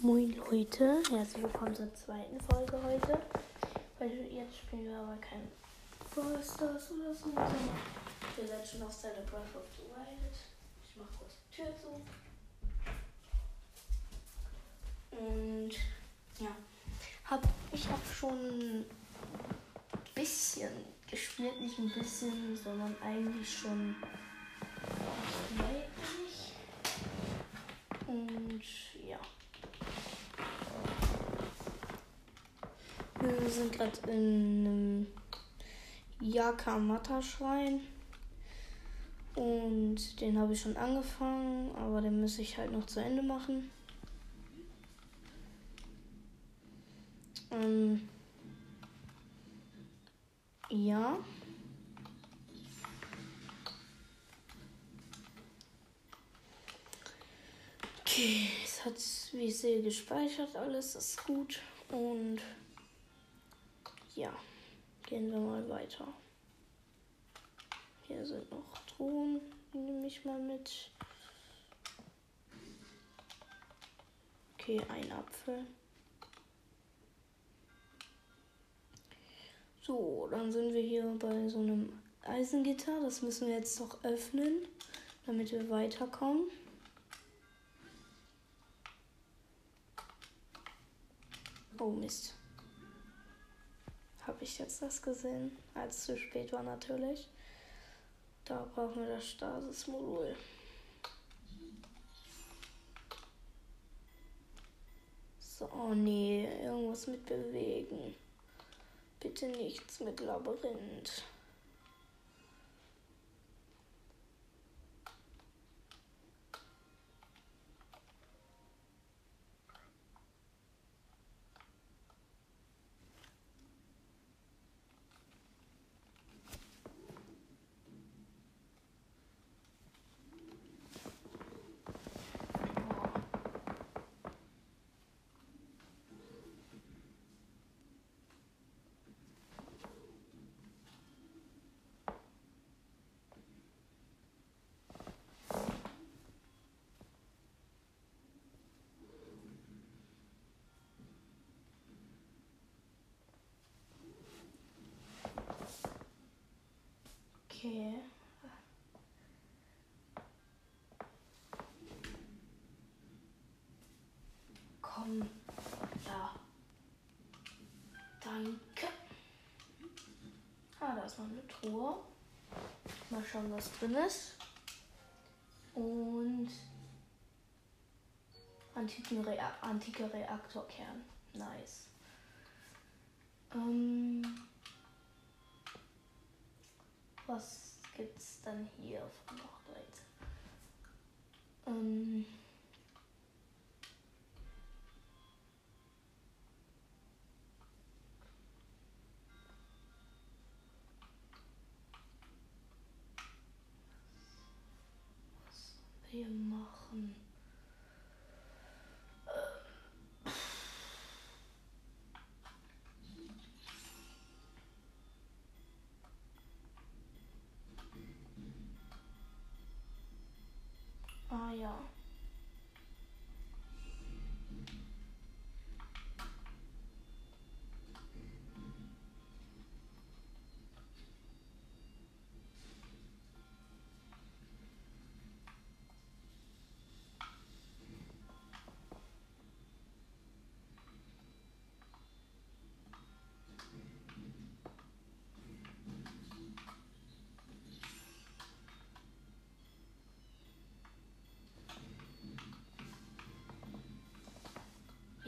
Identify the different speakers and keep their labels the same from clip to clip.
Speaker 1: Moin Leute, herzlich willkommen zur zweiten Folge heute. Weil jetzt spielen wir aber kein Brawl Stars oder so, sondern wir sind schon auf Zelda Breath of the Wild. Ich mach kurz die Tür zu. Und ja, hab ich auch schon ein bisschen gespielt, nicht ein bisschen, sondern eigentlich schon eigentlich. Und ja. Wir sind gerade in einem Yakamata-Schrein. Und den habe ich schon angefangen, aber den muss ich halt noch zu Ende machen. Ähm, ja. Okay, es hat, wie ich sehe, gespeichert alles, ist gut. Und ja, gehen wir mal weiter. Hier sind noch Truhen, die nehme ich mal mit. Okay, ein Apfel. So, dann sind wir hier bei so einem Eisengitter. Das müssen wir jetzt noch öffnen, damit wir weiterkommen. Oh Mist. Habe ich jetzt das gesehen? Als es zu spät war natürlich. Da brauchen wir das Stasis-Modul. So, oh nee, irgendwas mit bewegen. Bitte nichts mit Labyrinth. Okay. Komm. Ja. Danke. Ah, da ist noch eine Truhe. Mal schauen, was drin ist. Und antiken Rea antike Reaktorkern. Nice. Ähm was gibt's dann hier von Hochzeit? Ähm was wir machen?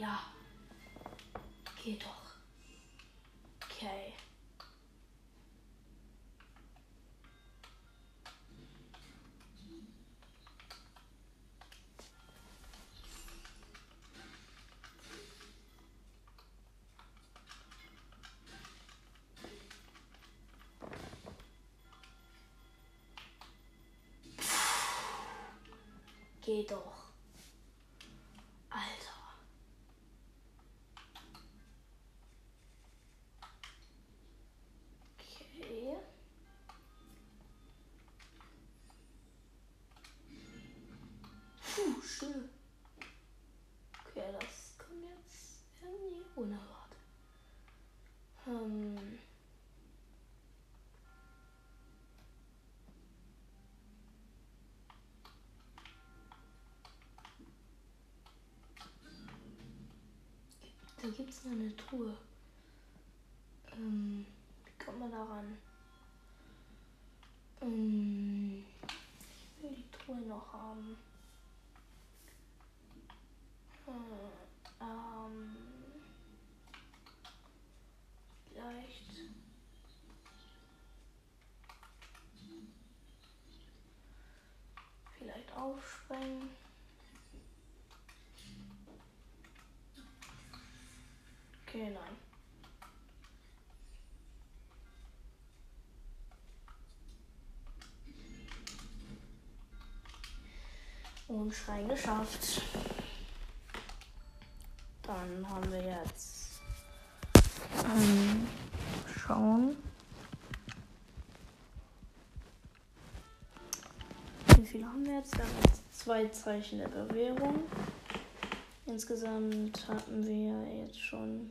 Speaker 1: Ja. Geh doch. Okay. Geh doch. Da gibt es noch eine Truhe. Ähm, wie kommt man da ran? Ähm, ich will die Truhe noch haben. Äh, ähm, vielleicht. Vielleicht aufsprengen. Okay, nein. Und Schrein geschafft. Dann haben wir jetzt ähm, schauen. Wie viele haben wir jetzt? Wir haben jetzt zwei Zeichen der Bewährung. Insgesamt hatten wir jetzt schon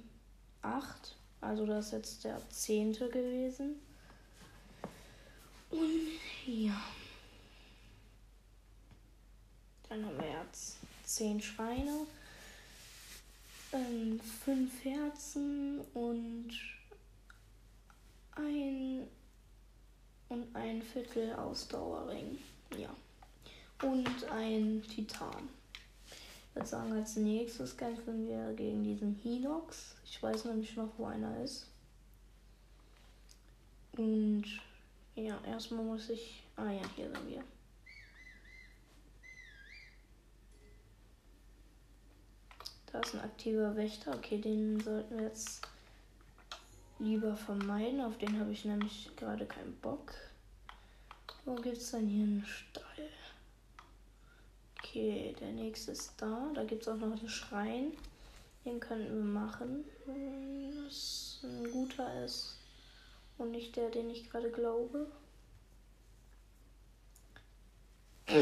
Speaker 1: acht. Also das ist jetzt der zehnte gewesen. Und ja. Dann haben wir jetzt zehn Schweine, ähm, fünf Herzen und ein und ein Viertel Ausdauerring. Ja. Und ein Titan. Sagen, als nächstes kämpfen wir gegen diesen Hinox. Ich weiß nämlich noch, wo einer ist. Und ja, erstmal muss ich. Ah ja, hier sind wir. Da ist ein aktiver Wächter. Okay, den sollten wir jetzt lieber vermeiden. Auf den habe ich nämlich gerade keinen Bock. Wo gibt es denn hier einen Stall? Okay, der nächste ist da. Da gibt es auch noch einen Schrein. Den könnten wir machen. Wenn das ein guter ist. Und nicht der, den ich gerade glaube.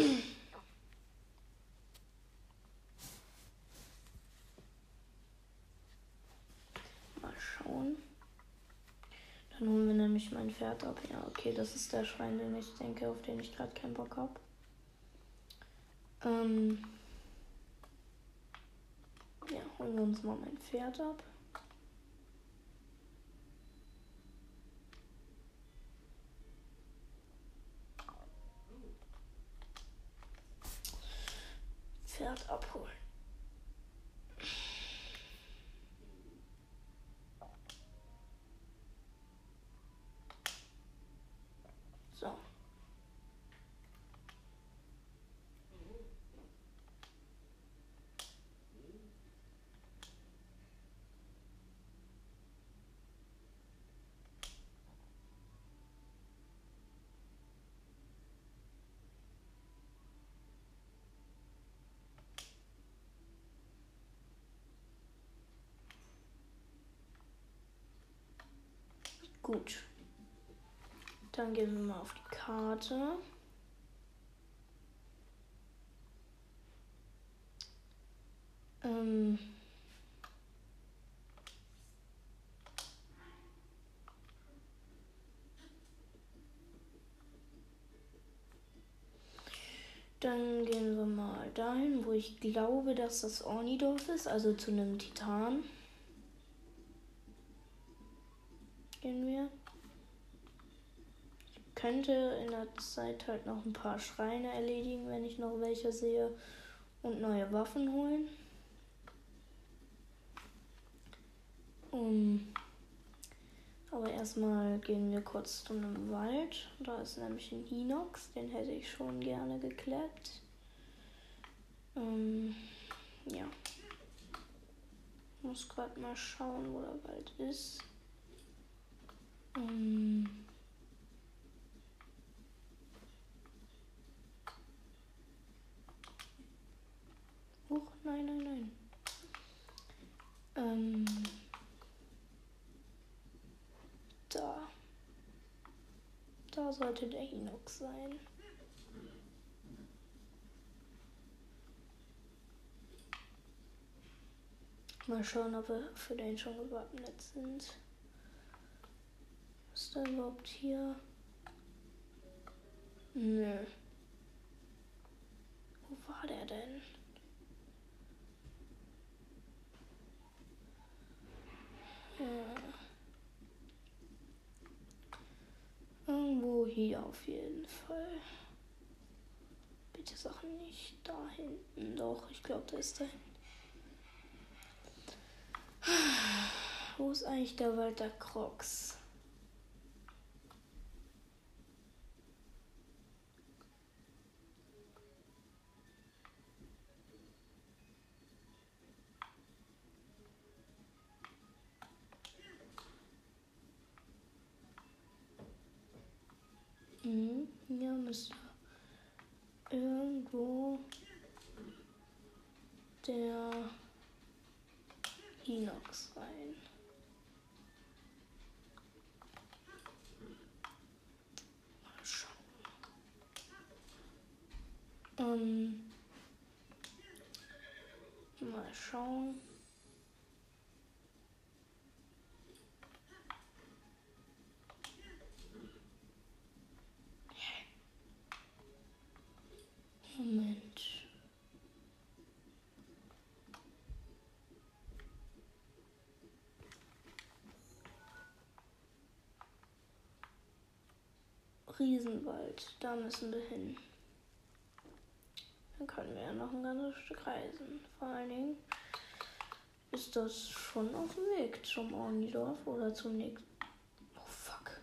Speaker 1: Mal schauen. Dann holen wir nämlich mein Pferd ab. Ja, okay, das ist der Schrein, den ich denke, auf den ich gerade keinen Bock habe. Ähm ja, holen wir uns mal mein Pferd ab. Pferd abholen. So. Gut. Dann gehen wir mal auf die Karte. Ähm Dann gehen wir mal dahin, wo ich glaube, dass das Ornidorf ist, also zu einem Titan. Gehen wir. Ich könnte in der Zeit halt noch ein paar Schreine erledigen, wenn ich noch welche sehe. Und neue Waffen holen. Um, aber erstmal gehen wir kurz zu einem Wald. Da ist nämlich ein Hinox, den hätte ich schon gerne gekleppt. Ähm, ja. Muss gerade mal schauen, wo der Wald ist. Ähm, Huch, nein, nein, nein. Ähm, da. Da sollte der Hinox sein. Mal schauen, ob wir für den schon gewappnet sind. Ist da überhaupt hier? Nö. Wo war der denn? Ja. Irgendwo hier auf jeden Fall. Bitte Sachen nicht da hinten. Doch, ich glaube, da ist da hinten. Wo ist eigentlich der Walter Crocs? Müsste irgendwo der Inox rein. Mal schauen. Ähm, mal schauen. Riesenwald, da müssen wir hin. Dann können wir ja noch ein ganzes Stück reisen. Vor allen Dingen ist das schon auf dem Weg zum Ornidorf oder zum nächsten. Oh fuck.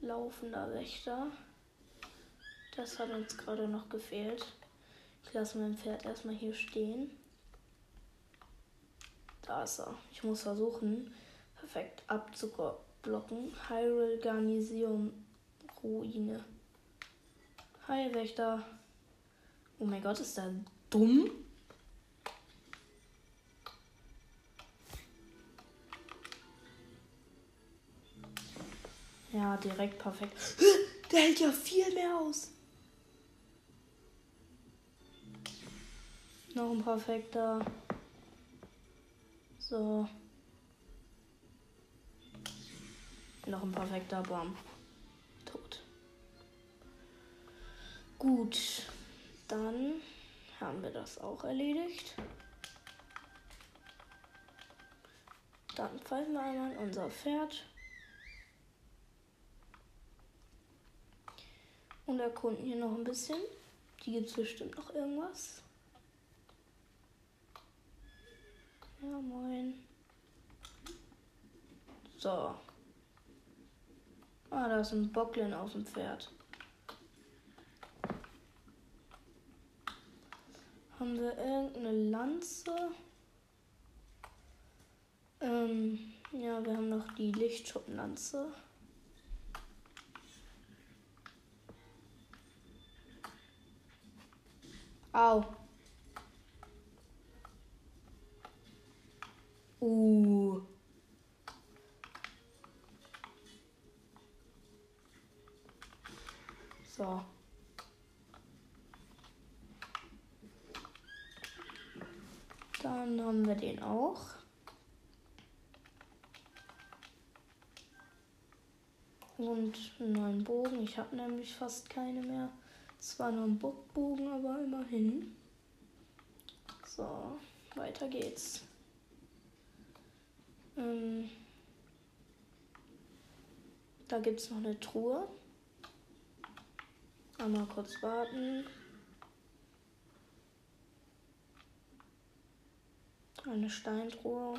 Speaker 1: Laufender Wächter. Das hat uns gerade noch gefehlt. Ich lasse mein Pferd erstmal hier stehen. Da ist er. Ich muss versuchen, perfekt abzublocken. Hyrule Garnison Ruine. Hi, Wächter. Oh mein Gott, ist der dumm? Ja, direkt perfekt. Der hält ja viel mehr aus. Noch ein perfekter. So. Noch ein perfekter Baum. Gut. Dann haben wir das auch erledigt. Dann pfeifen wir einmal unser Pferd. Und erkunden hier noch ein bisschen. Die gibt es bestimmt noch irgendwas. Ja, moin. So. Ah, da ist ein Bocklin auf dem Pferd. Haben wir irgendeine Lanze? Ähm, ja, wir haben noch die Lichtschuppenlanze. Au. Uh. So. Dann haben wir den auch. Und einen neuen Bogen. Ich habe nämlich fast keine mehr. Zwar nur ein Bockbogen, aber immerhin. So, weiter geht's. Ähm, da gibt es noch eine Truhe. Einmal kurz warten. Eine Steintruhe.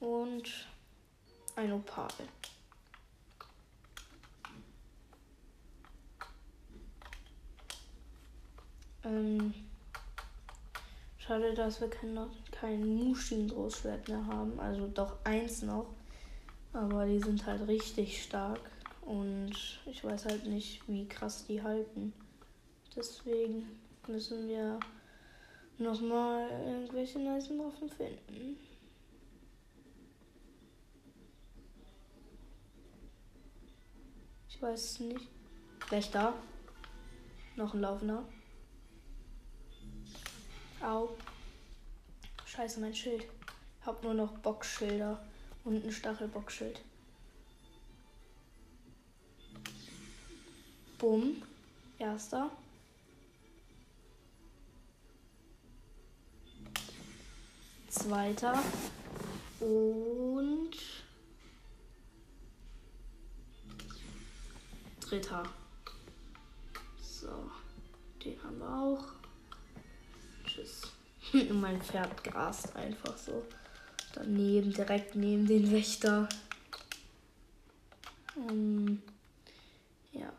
Speaker 1: Und ein Opal. Ähm, schade, dass wir kein, kein Mushin-Großschwert mehr haben. Also doch eins noch. Aber die sind halt richtig stark. Und ich weiß halt nicht, wie krass die halten. Deswegen müssen wir nochmal irgendwelche nice Waffen finden. Ich weiß nicht. Gleich da. Noch ein Laufender. Au. Scheiße, mein Schild. Hab nur noch Boxschilder und ein Stachelbockschild. Bumm. Erster. Zweiter. Und dritter. So, den haben wir auch. Tschüss. Mein Pferd grast einfach so daneben, direkt neben den Wächter. Ähm, ja,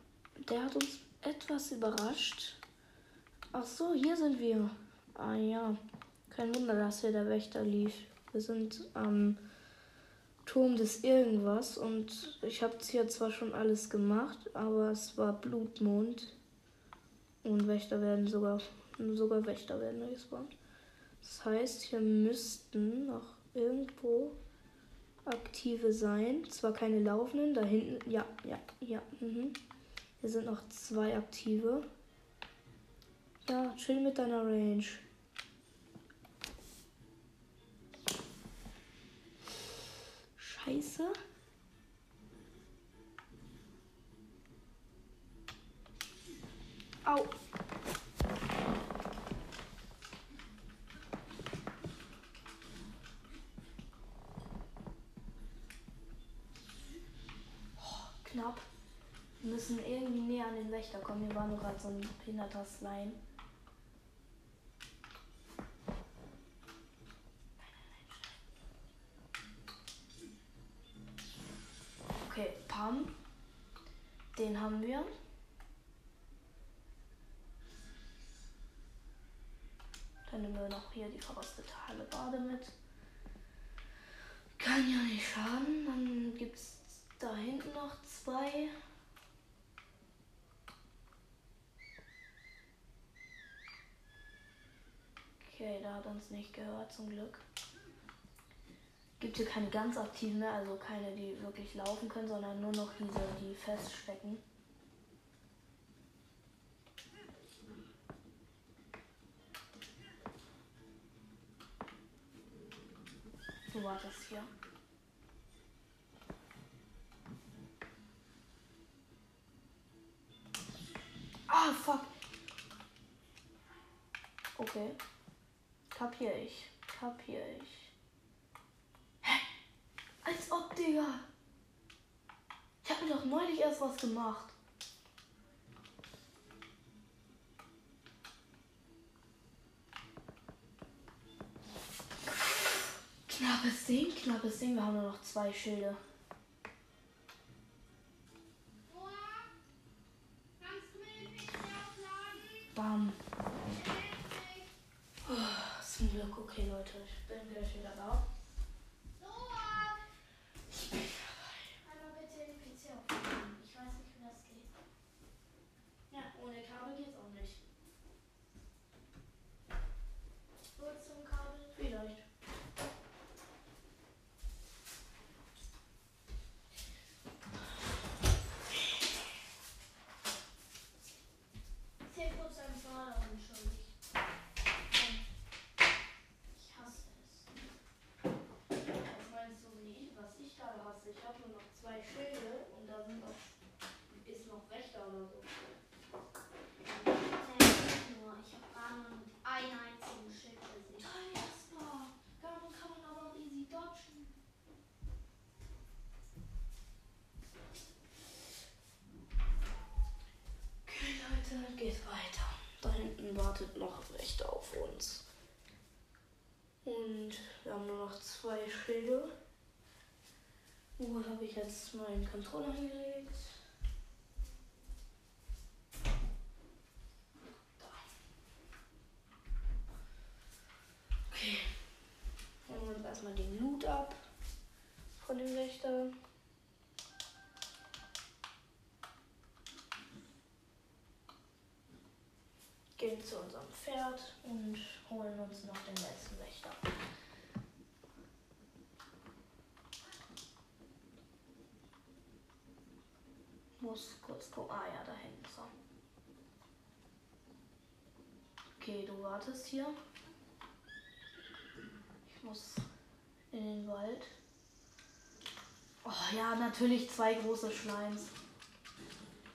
Speaker 1: der hat uns etwas überrascht. Ach so, hier sind wir. Ah ja, kein Wunder, dass hier der Wächter lief. Wir sind am Turm des Irgendwas und ich habe hier zwar schon alles gemacht, aber es war Blutmond und Wächter werden sogar, sogar Wächter werden gespawnt. Das heißt, hier müssten noch irgendwo aktive sein. Zwar keine laufenden, da hinten, ja, ja, ja. Mhm. Hier sind noch zwei aktive. Ja, chill mit deiner Range. Scheiße. Au. knapp. Wir müssen irgendwie näher an den Wächter kommen. Hier war nur gerade so ein behinderter Slime. Pam. Den haben wir. Dann nehmen wir noch hier die verrostete Bade mit. Kann ja nicht schaden. Dann gibt es da hinten noch zwei. Okay, da hat uns nicht gehört, zum Glück. Gibt hier keine ganz aktiven mehr, also keine, die wirklich laufen können, sondern nur noch diese, die feststecken. Du wartest hier. Ah, fuck. Okay. Kapier ich. Kapier ich. Ob, Digga. Ich hab mir doch neulich erst was gemacht. Knappes Ding, knappes Ding. Wir haben nur noch zwei Schilde. Bam. Oh, zum Glück, okay, Leute. Ich bin gleich wieder da. Ich bin dabei. Einmal bitte den PC aufnehmen. Ich weiß nicht, wie das geht. Ja, ohne Kabel geht's auch nicht. Nur zum Kabel? Vielleicht. Zehn Prozent Förderung schon nicht. Ich hasse es. Was meinst du, wie ich, was ich gerade hasse? Ich habe nur noch zwei Schilde und da sind noch, ist noch Wächter oder so.
Speaker 2: nur. Ich habe gerade nur einen einzigen Schild gesehen.
Speaker 1: Toll, erstmal. Damit kann man aber auch easy dodgen. Okay, Leute, geht weiter. Da hinten wartet auf uns. Und wir haben nur noch zwei Schilde. Wo habe ich jetzt meinen Controller hingelegt? Da. Okay. Holen wir uns erstmal den Loot ab von dem Wächter. Gehen zu Pferd und holen uns noch den letzten Wächter. Muss kurz gucken. Ah ja, da hinten so. Okay, du wartest hier. Wald. Oh ja, natürlich zwei große Schleims.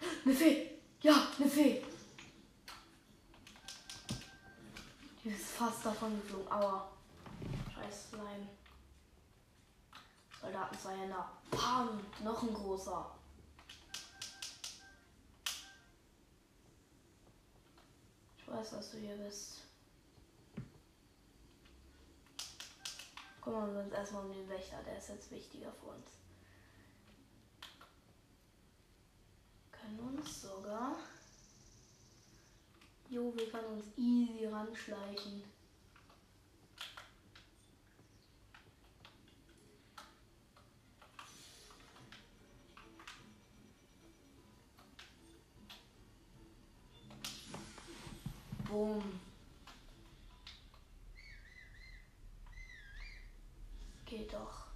Speaker 1: Eine Fee! Ja, eine Fee! Fast davon geflogen. Aua. Scheiß Slime. Soldaten zwei Hände. Pam! Noch ein großer. Ich weiß, dass du hier bist. Kümmern wir uns erstmal um den Wächter, der ist jetzt wichtiger für uns. Können uns sogar. Jo, wir können uns easy ranschleichen. Boom. Geht doch.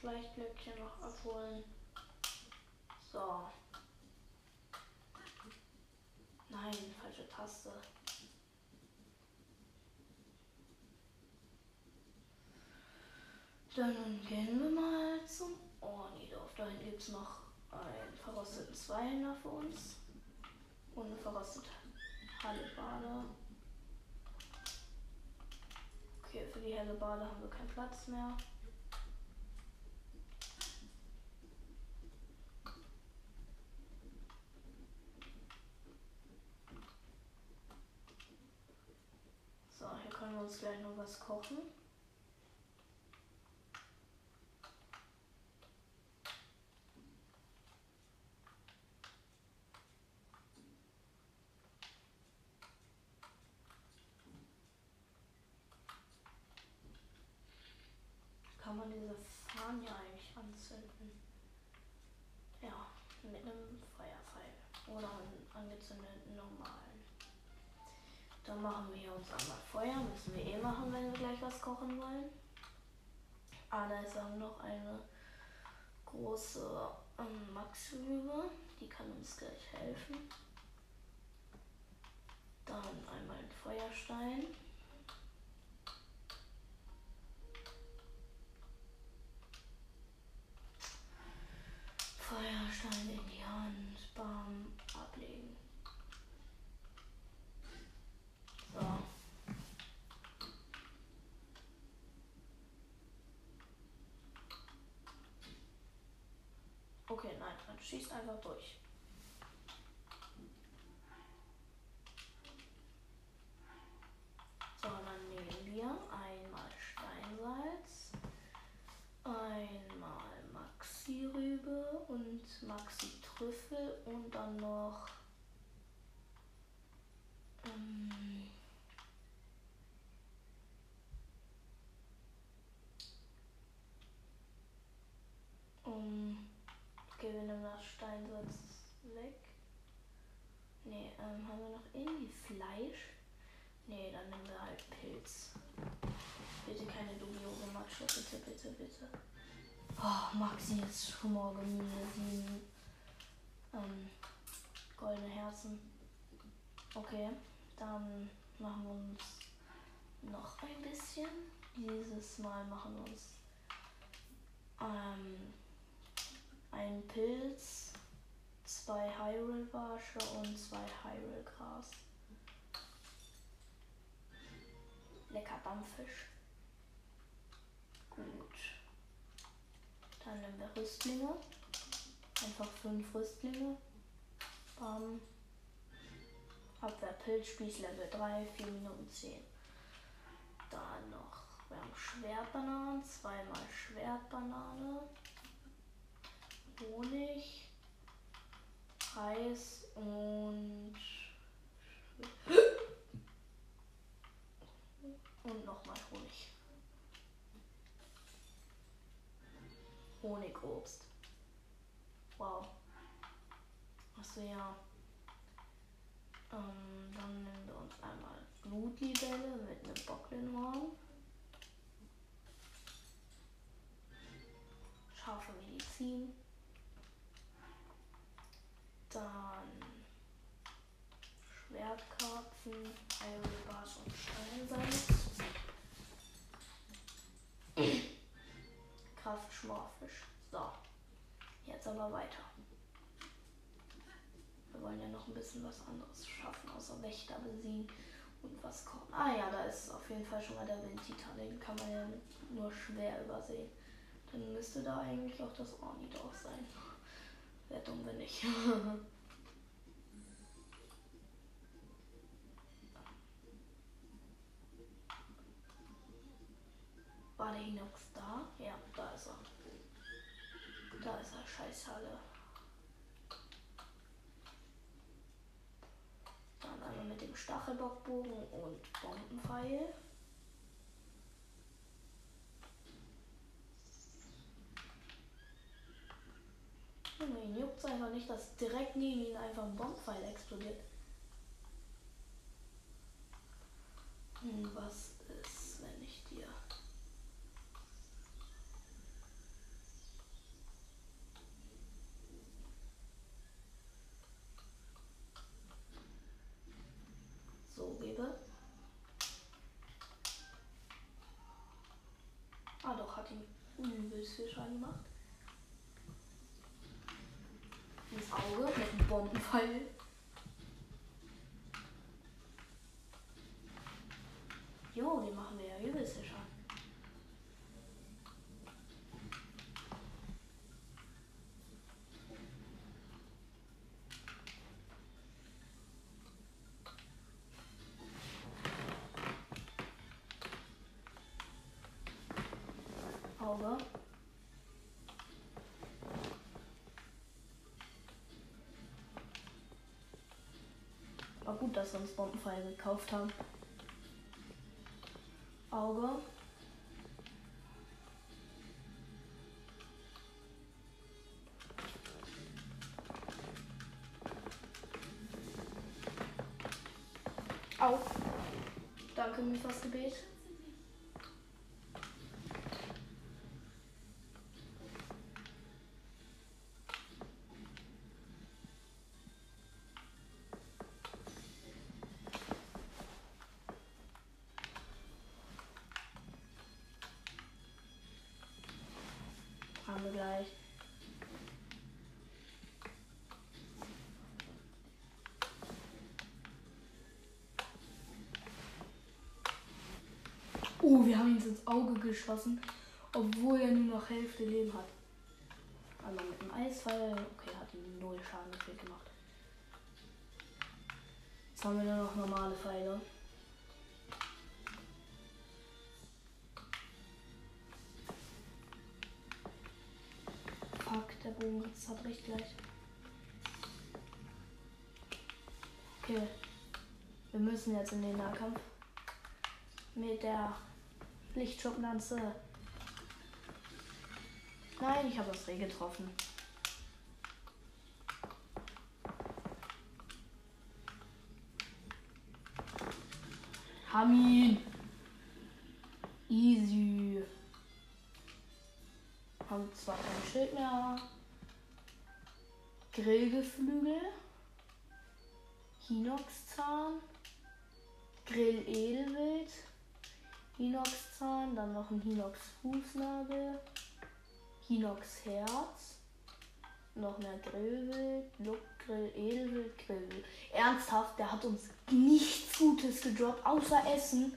Speaker 1: Schleichblöckchen noch abholen. So. Nein, falsche Taste. Dann gehen wir mal zum Ornidorf. Da hinten gibt es noch einen verrosteten Zweihänder für uns. Und eine verrostete Halle Bade. Okay, für die helle Bade haben wir keinen Platz mehr. So, gleich noch was kochen. kann man diese Fahnen ja eigentlich anzünden. Ja, mit einem Feuerpfeil oder einem angezündeten normalen. Dann machen wir uns einmal Feuer, müssen wir eh machen, wenn wir gleich was kochen wollen. Ah, da ist auch noch eine große ähm, Max-Rübe, die kann uns gleich helfen. Dann einmal ein Feuerstein. Feuerstein in die Hand, bam, ablegen. So. Okay, nein, man schießt einfach durch. So, dann nehmen wir einmal Steinsalz, einmal Maxi-Rübe und Maxi-Trüffel und dann noch ähm, um okay, wir nehmen das Steinsalz weg. Ne, ähm, haben wir noch irgendwie Fleisch? Ne, dann nehmen wir halt Pilz. Bitte keine dubiose Matsche, bitte, bitte, bitte. Oh, Maxi ist schon morgen sieben ähm, goldene Herzen. Okay, dann machen wir uns noch ein bisschen. Dieses Mal machen wir uns ähm, einen Pilz, zwei Hyrule-Barsche und zwei Hyrule-Gras. Lecker Dampffisch. Gut. Dann nehmen wir Rüstlinge. Einfach fünf Rüstlinge. Bam. Abwehrpilz, Spieß Level 3, 4 Minuten 10. Dann noch, wir haben Schwertbananen, zweimal Schwertbanane, Honig, Reis und und nochmal Honig. Honigobst. Wow. Achso, ja. Ähm, dann nehmen wir uns einmal Blutlibelle mit einem Bocklinhorn. Scharfe Medizin. Dann Schwertkopf. Waffen, Iron Bars und Steinsalz. Kraft Schmorfisch. So. Jetzt aber weiter. Wir wollen ja noch ein bisschen was anderes schaffen, außer Wächter besiegen und was kochen. Ah ja, da ist auf jeden Fall schon mal der Windtitan. Den kann man ja nur schwer übersehen. Dann müsste da eigentlich auch das Orni drauf sein. Wäre dumm, wenn nicht. War der Inox da? Ja, da ist er. Da ist er, Scheißhalle. Dann einmal mit dem Stachelbockbogen und Bombenpfeil. Junge, ihn juckt einfach nicht, dass direkt neben ihm einfach ein Bombenpfeil explodiert. Hm, was ist, wenn ich dir so gebe? Ah doch, hat ihn übelst viel Schaden gemacht. Ins Auge mit einem Bombenpfeil. Jo, den machen wir ja übelst viel Schaden. Auge. War gut, dass wir uns Bombenpfeil gekauft haben. Auge. Au. Danke, Mifas Gebet. Gleich. Oh, wir haben ihn ins Auge geschossen, obwohl er nur noch Hälfte Leben hat. Also mit dem Eisfall, okay, hat null Schaden gemacht. Jetzt haben wir nur noch normale Pfeile. Fuck, der Bogen zerbricht gleich. Okay. Wir müssen jetzt in den Nahkampf. Mit der Lichtschublanze. Nein, ich habe das Reh getroffen. Hamin. Easy. Haben zwar kein Schild mehr. Grillgeflügel. Hinoxzahn. Grill Edelwild. Hinoxzahn. Dann noch ein Hinox Fußnagel. Hinox Herz. Noch mehr Grillwild. Look Grill Edelwild. Grillwild. Ernsthaft, der hat uns nichts Gutes gedroppt, außer Essen.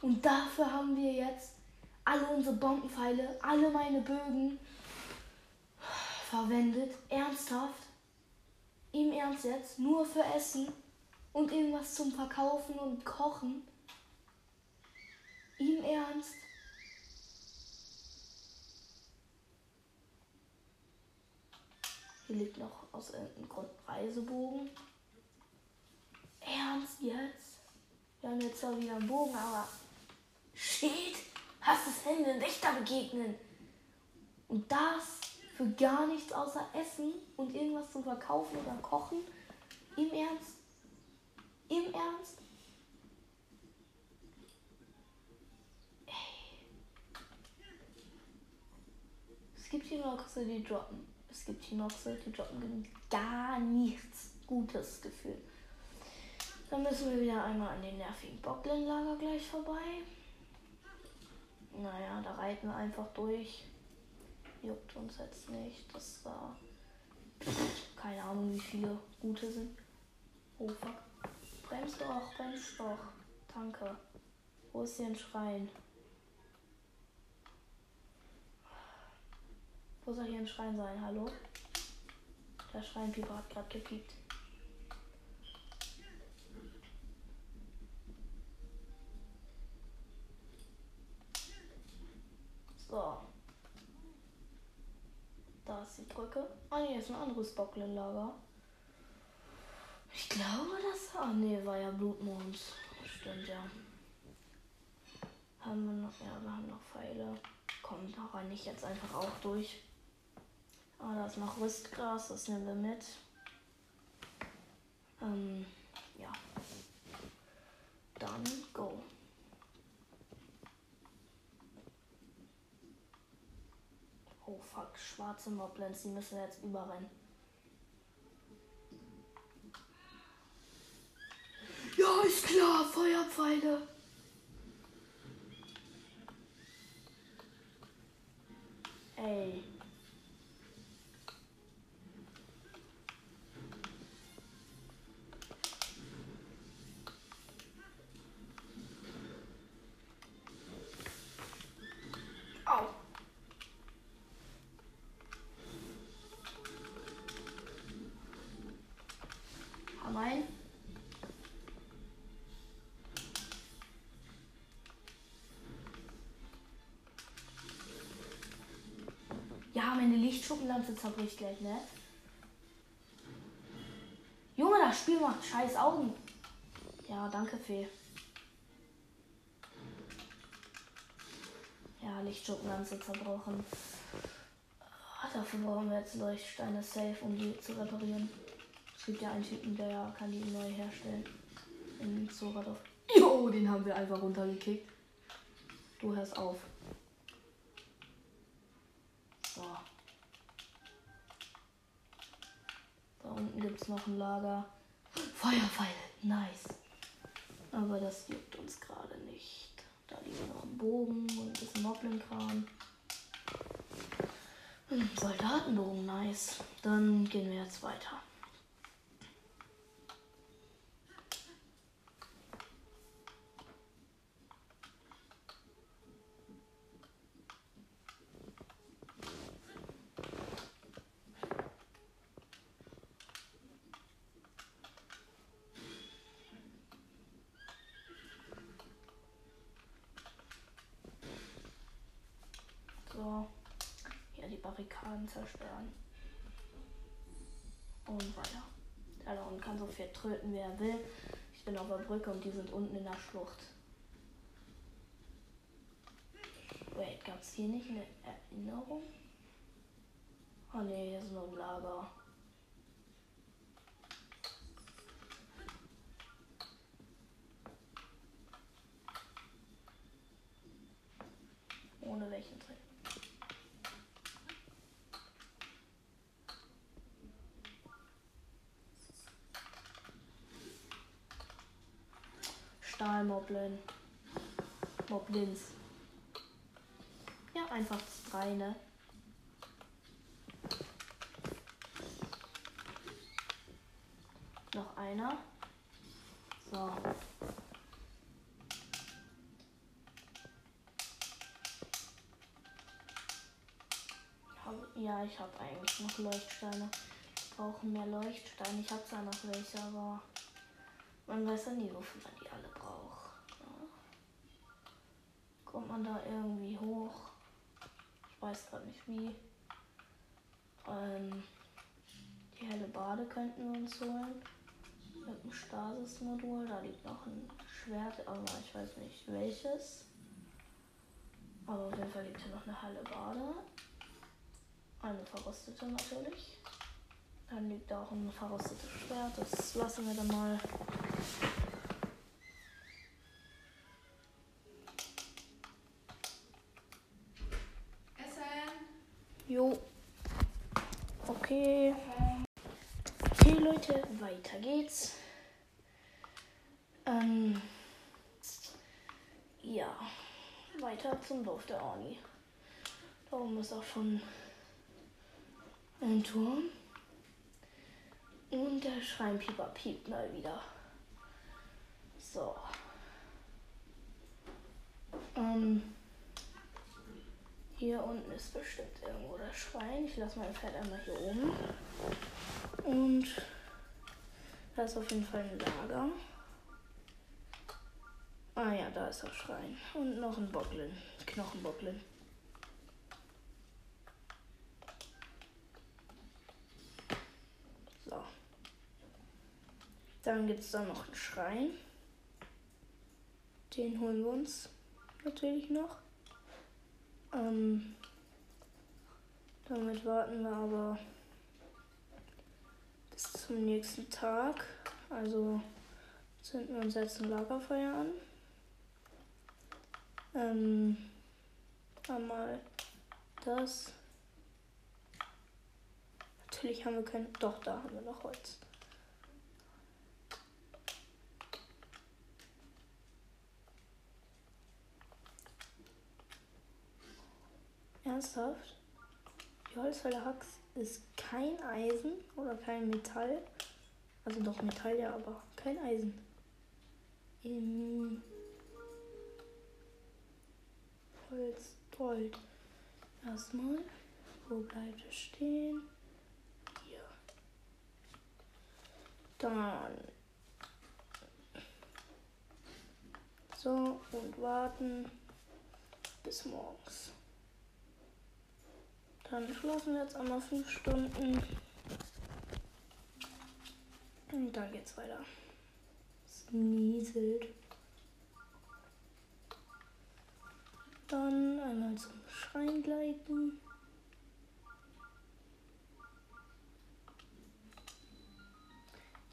Speaker 1: Und dafür haben wir jetzt alle unsere Bombenpfeile, alle meine Bögen verwendet. Ernsthaft? Im Ernst jetzt? Nur für Essen und irgendwas zum Verkaufen und Kochen? Im Ernst? Hier liegt noch aus irgendeinem Grund Reisebogen. Ernst jetzt? Wir haben jetzt zwar wieder einen Bogen, aber shit, hast es Hände Wächter begegnen. Und das für gar nichts außer Essen und irgendwas zum Verkaufen oder Kochen. Im Ernst? Im Ernst? Ey. Es gibt hier Noxe, die droppen. Es gibt hier Noxe, die droppen gar nichts Gutes gefühlt. Dann müssen wir wieder einmal an den nervigen Bocklen-Lager gleich vorbei. Naja, da reiten wir einfach durch. Juckt uns jetzt nicht. Das da. Keine Ahnung, wie viele gute sind. Oh fuck. Bremst doch, bremst doch. Danke. Wo ist hier ein Schrein? Wo soll hier ein Schrein sein? Hallo? Der Schreinpieper hat gerade gepiept. So. Da ist die Brücke. Ah, hier ist ein anderes Bocklenlager. Ich glaube, das. Ah, nee, war ja Blutmond. Stimmt, ja. Haben wir noch. Ja, wir haben noch Pfeile. Komm, da rein ich jetzt einfach auch durch. Ah, da ist noch Rüstgras, das nehmen wir mit. Ähm, ja. Dann go. Oh fuck, schwarze Moblins, die müssen jetzt überrennen. Ja, ist klar, Feuerpfeile. Ey. Ja, meine Lichtschuppenlanze zerbricht gleich, ne? Junge, das Spiel macht scheiß Augen. Ja, danke, Fee. Ja, Lichtschuppenlanze zerbrochen. Ah, Dafür brauchen wir jetzt Leuchtsteine safe, um die zu reparieren. Es gibt ja einen Typen, der kann die neu herstellen. In Zoradov. Jo, den haben wir einfach runtergekickt. Du hörst auf. Da unten gibt es noch ein Lager. Feuerpfeile, nice. Aber das juckt uns gerade nicht. Da liegen noch ein Bogen und ein bisschen Moblin-Kram. Hm, Soldatenbogen, nice. Dann gehen wir jetzt weiter. So. Hier die Barrikaden zerstören. Und weiter. Unten kann so viel tröten, wie er will. Ich bin auf der Brücke und die sind unten in der Schlucht. Wait, gab es hier nicht eine Erinnerung? Oh ne, hier ist nur ein Lager. Ohne welchen drin. Stahlmoblin. Moblins. Ja, einfach drei, ne? Noch einer. So. Ja, ich habe eigentlich noch Leuchtsteine. Ich brauche mehr Leuchtsteine. Ich habe zwar noch welche, aber man weiß ja nie, wofür man die man da irgendwie hoch? Ich weiß gerade nicht wie. Ähm, die helle Bade könnten wir uns holen. Mit dem Stasis-Modul. Da liegt noch ein Schwert, aber ich weiß nicht welches. Aber auf jeden Fall liegt hier noch eine helle Bade. Eine verrostete natürlich. Dann liegt da auch ein verrostetes Schwert. Das lassen wir dann mal. Jo. Okay. Okay, Leute, weiter geht's. Ähm, ja, weiter zum Dorf der Orni. Da oben ist auch schon ein Turm. Und der Schreinpieper piept mal wieder. So. Ähm, hier unten ist bestimmt irgendwo das Schrein. Ich lasse mein Pferd einmal hier oben. Und da ist auf jeden Fall ein Lager. Ah ja, da ist das Schrein. Und noch ein Bocklin. Knochenbocklin. So. Dann gibt es da noch einen Schrein. Den holen wir uns natürlich noch. Ähm, damit warten wir aber bis zum nächsten Tag. Also zünden wir uns jetzt ein Lagerfeuer an. Ähm, einmal das. Natürlich haben wir kein. Doch, da haben wir noch Holz. Ernsthaft? Die Holzfäller Hax ist kein Eisen oder kein Metall. Also doch Metall, ja, aber kein Eisen. Im Holz, Gold. Erstmal, wo bleibt es stehen? Hier. Dann. So, und warten bis morgens. Dann schlafen wir jetzt einmal fünf Stunden. Und dann geht's weiter. Es nieselt. Dann einmal zum Schrein gleiten.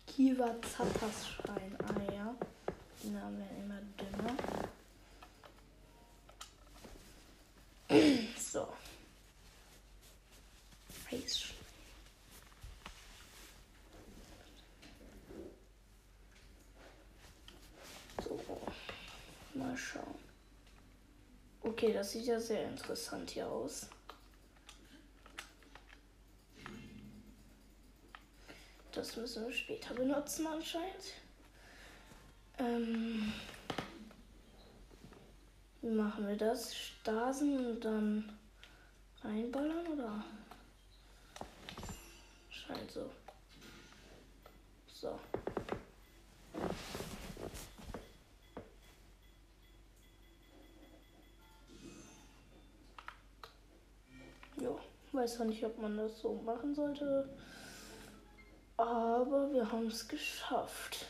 Speaker 1: Kiva Zappas Schrein. Ah ja. Die Namen werden immer dünner. Eis. So. Mal schauen. Okay, das sieht ja sehr interessant hier aus. Das müssen wir später benutzen anscheinend. Ähm, wie machen wir das? Stasen und dann reinballern oder? Scheint so. Ja, weiß zwar nicht, ob man das so machen sollte. Aber wir haben es geschafft.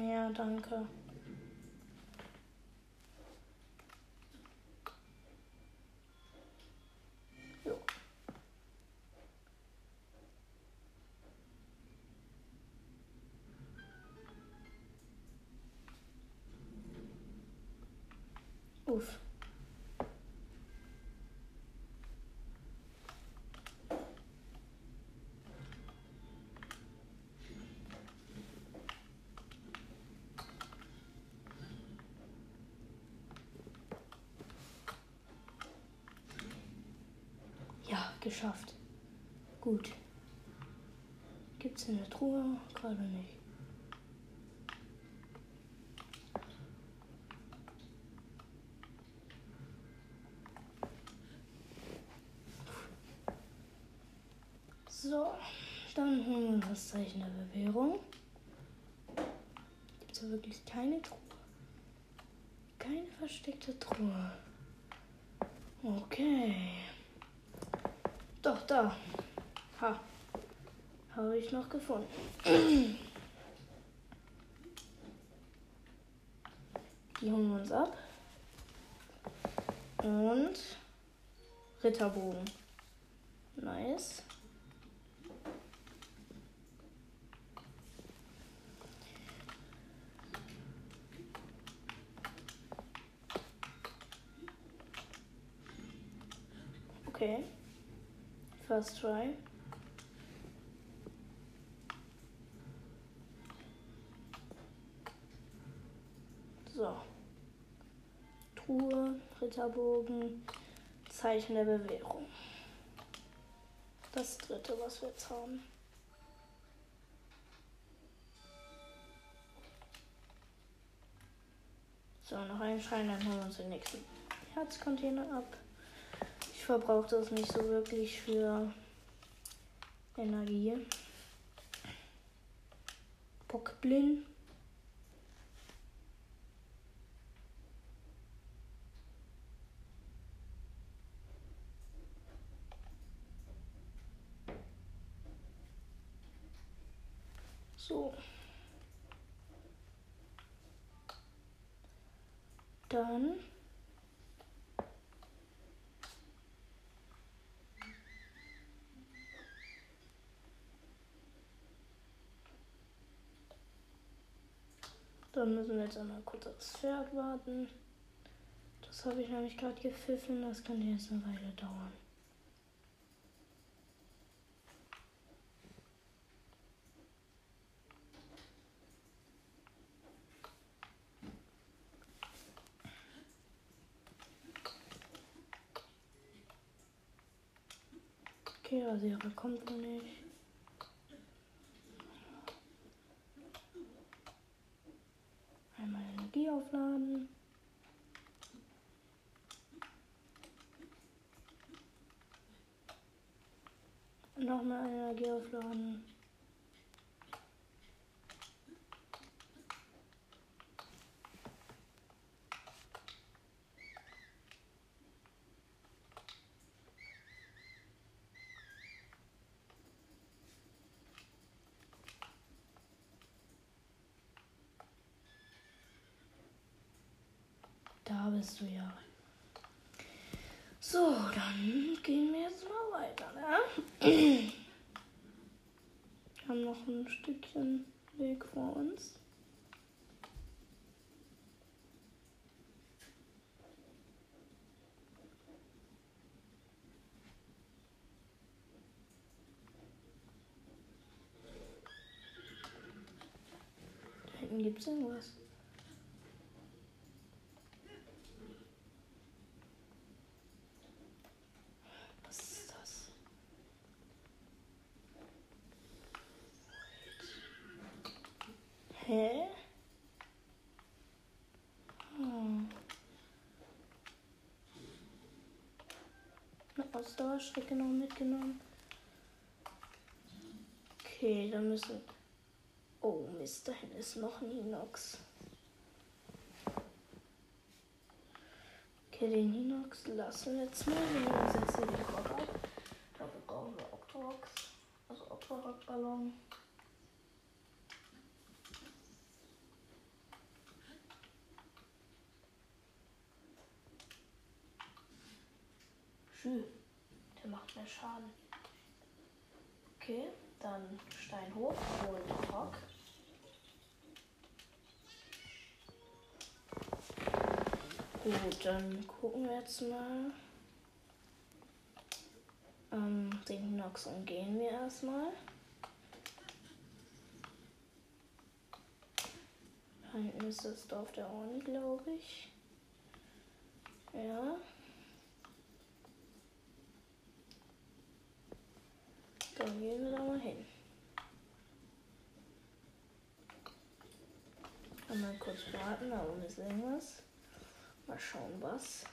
Speaker 1: Her, danke. Geschafft. Gut. Gibt's in der Truhe? Gerade nicht. So, dann holen wir das Zeichen der Bewährung. Gibt's ja wirklich keine Truhe. Keine versteckte Truhe. Okay. Doch, da. Ha. Habe ich noch gefunden. Die holen wir uns ab. Und Ritterbogen. Nice. Okay. First try. So. Truhe, Ritterbogen, Zeichen der Bewährung. Das dritte, was wir jetzt haben. So, noch einen Schein, dann holen wir uns den nächsten Herzcontainer ab. Ich verbrauche das nicht so wirklich für Energie. Bockblin. So. Dann Dann müssen wir jetzt einmal kurz aufs Pferd warten. Das habe ich nämlich gerade gepfiffen. Das kann jetzt eine Weile dauern. Okay, also ihre kommt noch nicht. Einmal Energie aufladen. Nochmal Energie aufladen. Da bist du ja. So, dann gehen wir jetzt mal weiter. Ne? Haben noch ein Stückchen Weg vor uns. Da hinten gibt es irgendwas. Was ist das? Hä? Hm. Eine Ausdauerstrecke noch mitgenommen. Okay, dann müssen. Oh Mist, da ist noch ein Inox. Okay, den Inox lassen wir jetzt mal. Wir hier den Rock ab. Dafür brauchen wir Octorox. Also Octorok-Ballon. Schön. Der macht mehr Schaden. Okay, dann Stein hoch, Gold Rock. Gut, dann gucken wir jetzt mal. Ähm, den Nox umgehen wir erstmal. Da hinten ist das Dorf der Orden, glaube ich. Ja. Dann gehen wir da mal hin. Einmal kurz warten, da oben ist irgendwas. Mal schauen, was.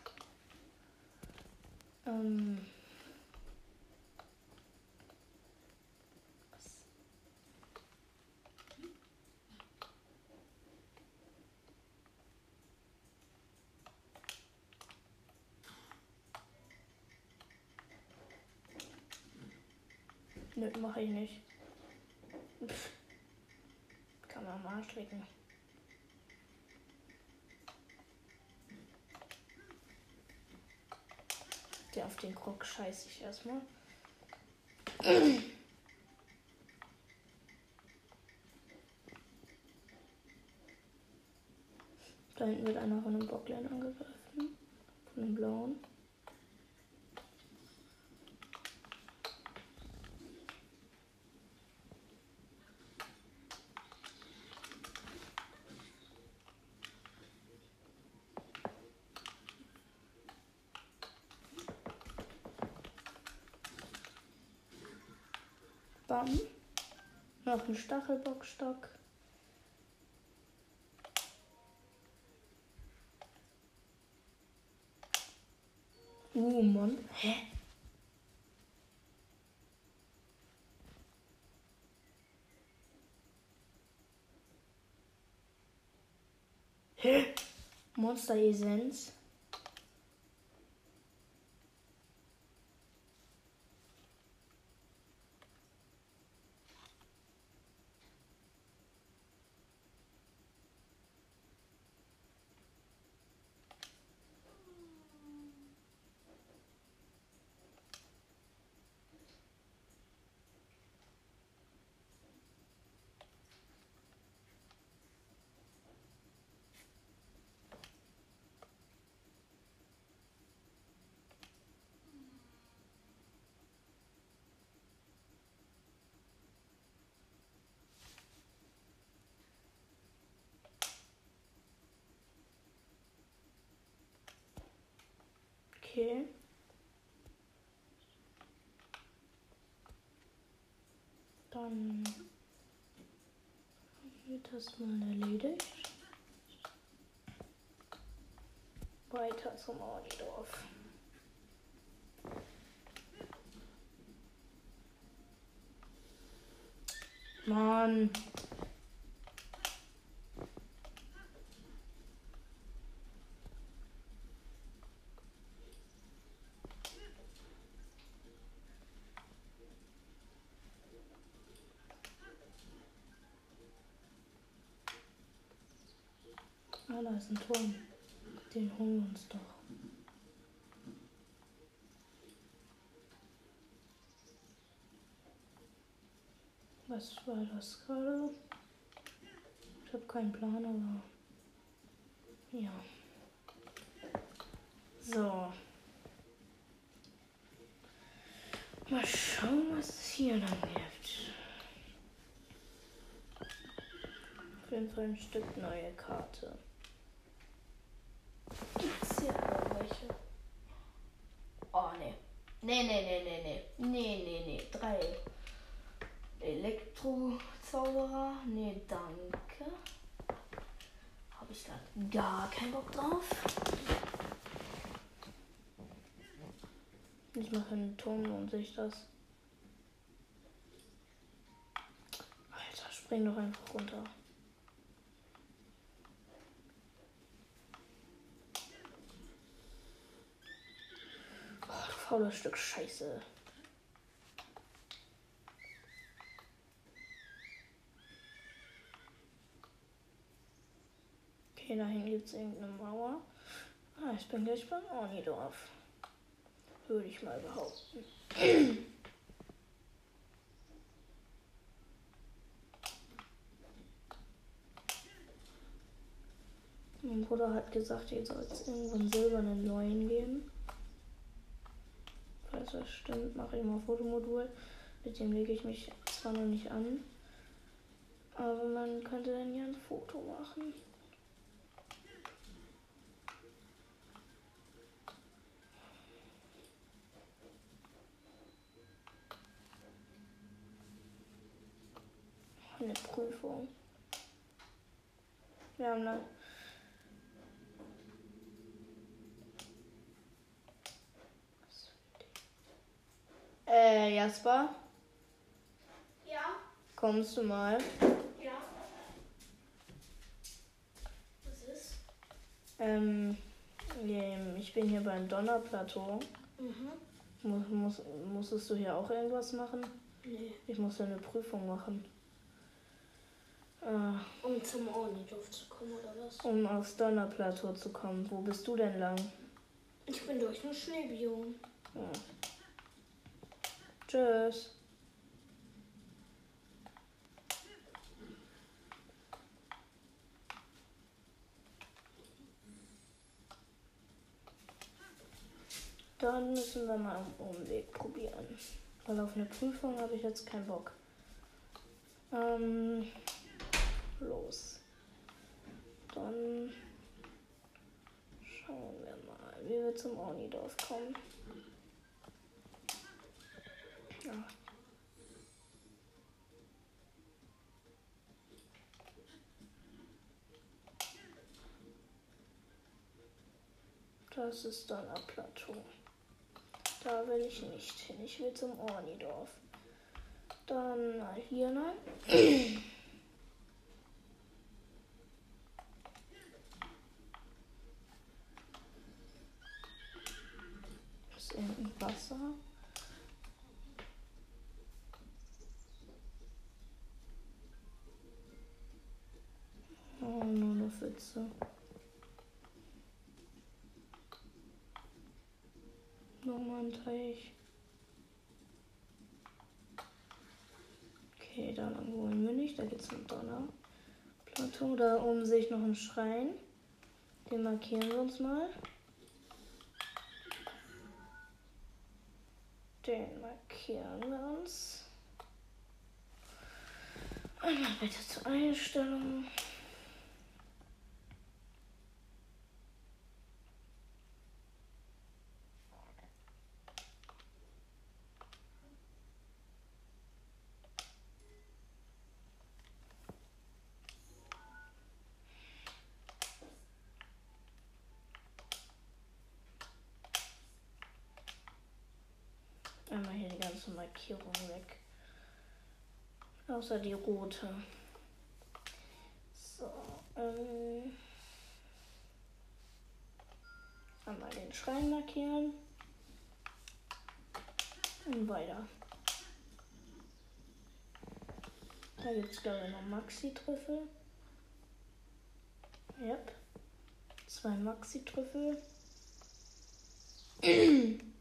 Speaker 1: Ähm. Nö, mache ich nicht. Pff. Kann man mal klicken. auf den Krog scheiße ich erstmal. Da hinten wird einer von einem Bocklein angegriffen. Von dem blauen. Bam. Noch ein Stachelbockstock. Uh, Mann. Hä? Hä? Monster Essenz. Okay. Dann wird das mal erledigt. Weiter zum Audidorf. Mann. Ah, da ist ein Turm. Den holen wir uns doch. Was war das gerade? Ich habe keinen Plan, aber ja. So. Mal schauen, was es hier dann gibt. Auf jeden Fall ein Stück neue Karte. Hier irgendwelche? Oh, nee. Nee, nee, nee, nee, nee. Nee, nee, nee. Drei. Elektrozauberer? Nee, danke. Habe ich da gar keinen Bock drauf. Ich mache einen Ton und sich das. Alter, spring doch einfach runter. Oh, du faules Stück Scheiße. Okay, dahin gibt es irgendeine Mauer. Ah, ich bin gleich beim Ornidorf. Würde ich mal behaupten. mein Bruder hat gesagt, hier soll es irgendwo einen silbernen neuen geben. Falls das stimmt, mache ich mal Fotomodul. Mit dem lege ich mich zwar noch nicht an, aber man könnte dann ja ein Foto machen. Eine Prüfung. Wir haben dann Äh, Jasper,
Speaker 2: Ja,
Speaker 1: kommst du mal?
Speaker 2: ja. Was ist?
Speaker 1: Ähm, ich bin hier beim Donnerplateau.
Speaker 2: Mhm.
Speaker 1: Muss, muss, musstest du hier auch irgendwas machen?
Speaker 2: Nee.
Speaker 1: Ich musste eine Prüfung machen. Äh,
Speaker 2: Um zum Ornidorf zu kommen, oder was?
Speaker 1: um aufs Donnerplateau zu kommen. Wo bist du denn lang?
Speaker 2: Ich bin durch ein Schneebiom.
Speaker 1: Ja. Tschüss. Dann müssen wir mal einen Umweg probieren. Weil auf eine Prüfung habe ich jetzt keinen Bock. Ähm, los. Dann schauen wir mal, wie wir zum Ornidorf kommen. Ja. Das ist dann ein Plateau. Da will ich nicht hin. Ich will zum Ornidorf. Dann mal hier. Ist irgendein Wasser? Teich. Okay, da lang wollen wir nicht. Da gibt es ein Donnerplateau. Da oben sehe ich noch einen Schrein. Den markieren wir uns mal. Den markieren wir uns. Einmal bitte zur Einstellung. Einmal hier die ganze Markierung weg. Außer die rote. So, ähm. Einmal den Schrein markieren. Und weiter. Da gibt es, glaube ich, noch Maxi-Trüffel. Yep. Zwei Maxi-Trüffel.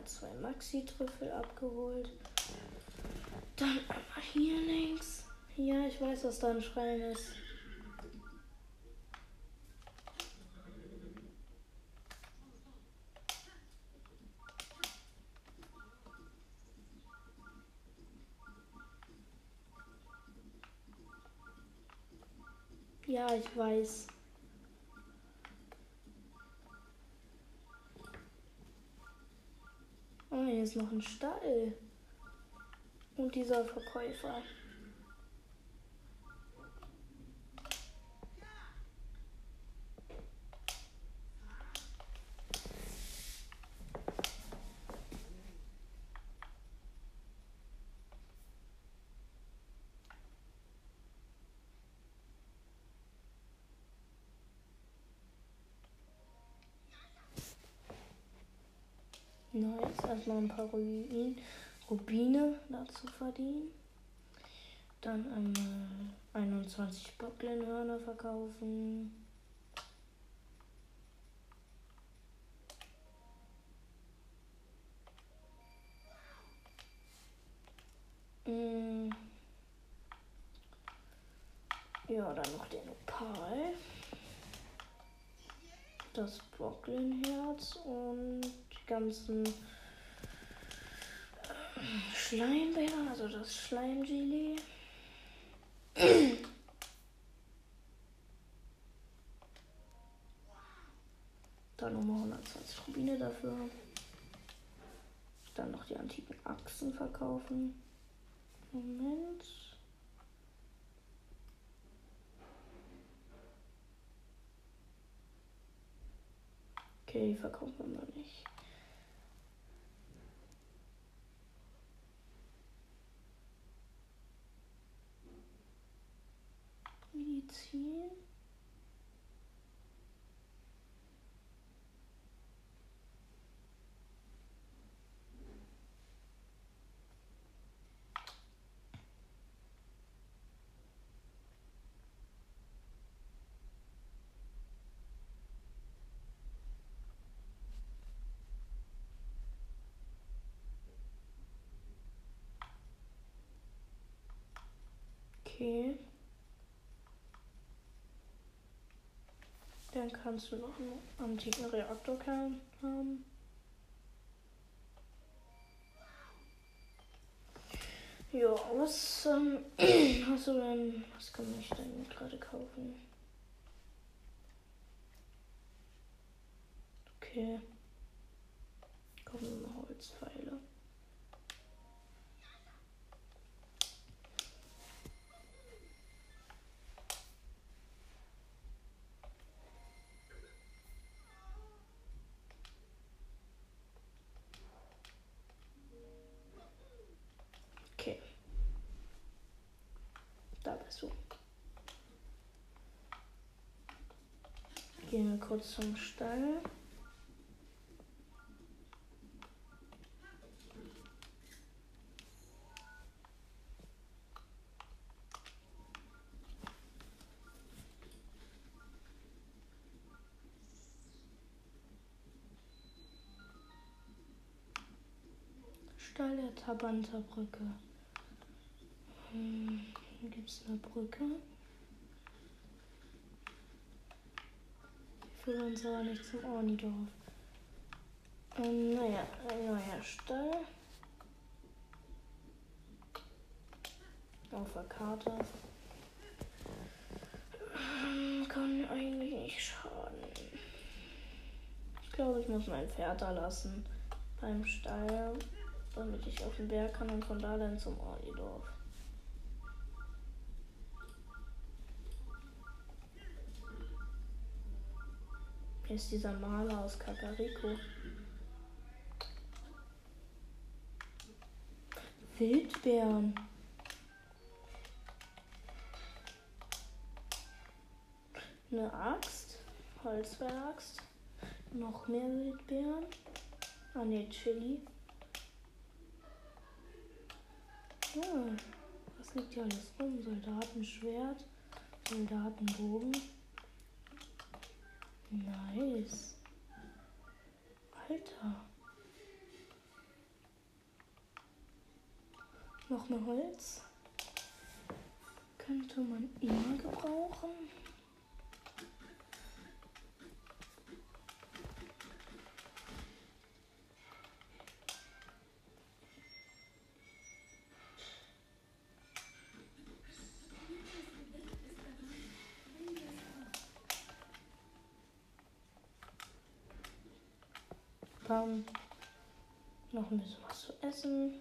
Speaker 1: Nochmal zwei Maxi-Trüffel abgeholt. Dann einmal hier links. Ja, ich weiß, dass da ein Schrein ist. Ja, ich weiß. Ist noch ein Stall. Und dieser Verkäufer. Nice, erstmal ein paar Rubin, Rubine dazu verdienen. Dann einmal 21 Bocklinhörner verkaufen. Mm. Ja, dann noch den Opal. Das Bocklinherz und ganzen Schleimbär, also das Schleimgelee. Dann nochmal 120 Rubine dafür. Dann noch die antiken Achsen verkaufen. Moment. Okay, die verkaufen wir mal nicht. Medizin. Okay. Dann kannst du noch einen antiken Reaktorkern haben. Ja, was ähm, hast du denn, was kann ich denn gerade kaufen? Okay. Kommen noch Holzpfeile. Okay. Da bist du. Gehen wir kurz zum Stall. Stall der Tabanterbrücke. Hm, hier gibt es eine Brücke. Uns aber nicht zum Ornidorf. Ähm, naja, ein neuer Stall. Auf der Karte. Ähm, Kann eigentlich nicht schaden. Ich glaube, ich muss mein Pferd da lassen. Beim Stall damit ich auf den Berg kann und von da dann zum Ornidorf. Hier ist dieser Maler aus Kakariko. Wildbeeren. Eine Axt. Holzwerkaxt. Noch mehr Wildbeeren. Ah ne, Chili. Ja, was liegt hier alles rum? Soldatenschwert, Soldatenbogen. Nice. Alter. Noch mehr Holz. Könnte man immer gebrauchen. Bam. Noch ein bisschen was zu essen.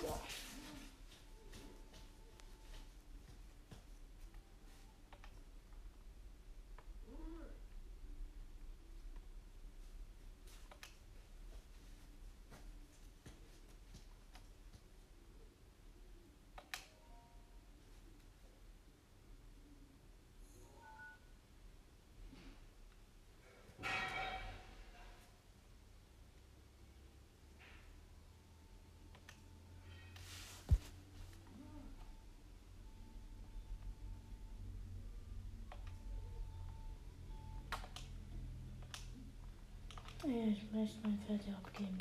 Speaker 1: So. Ja, ich möchte mein Pferd ja abgeben.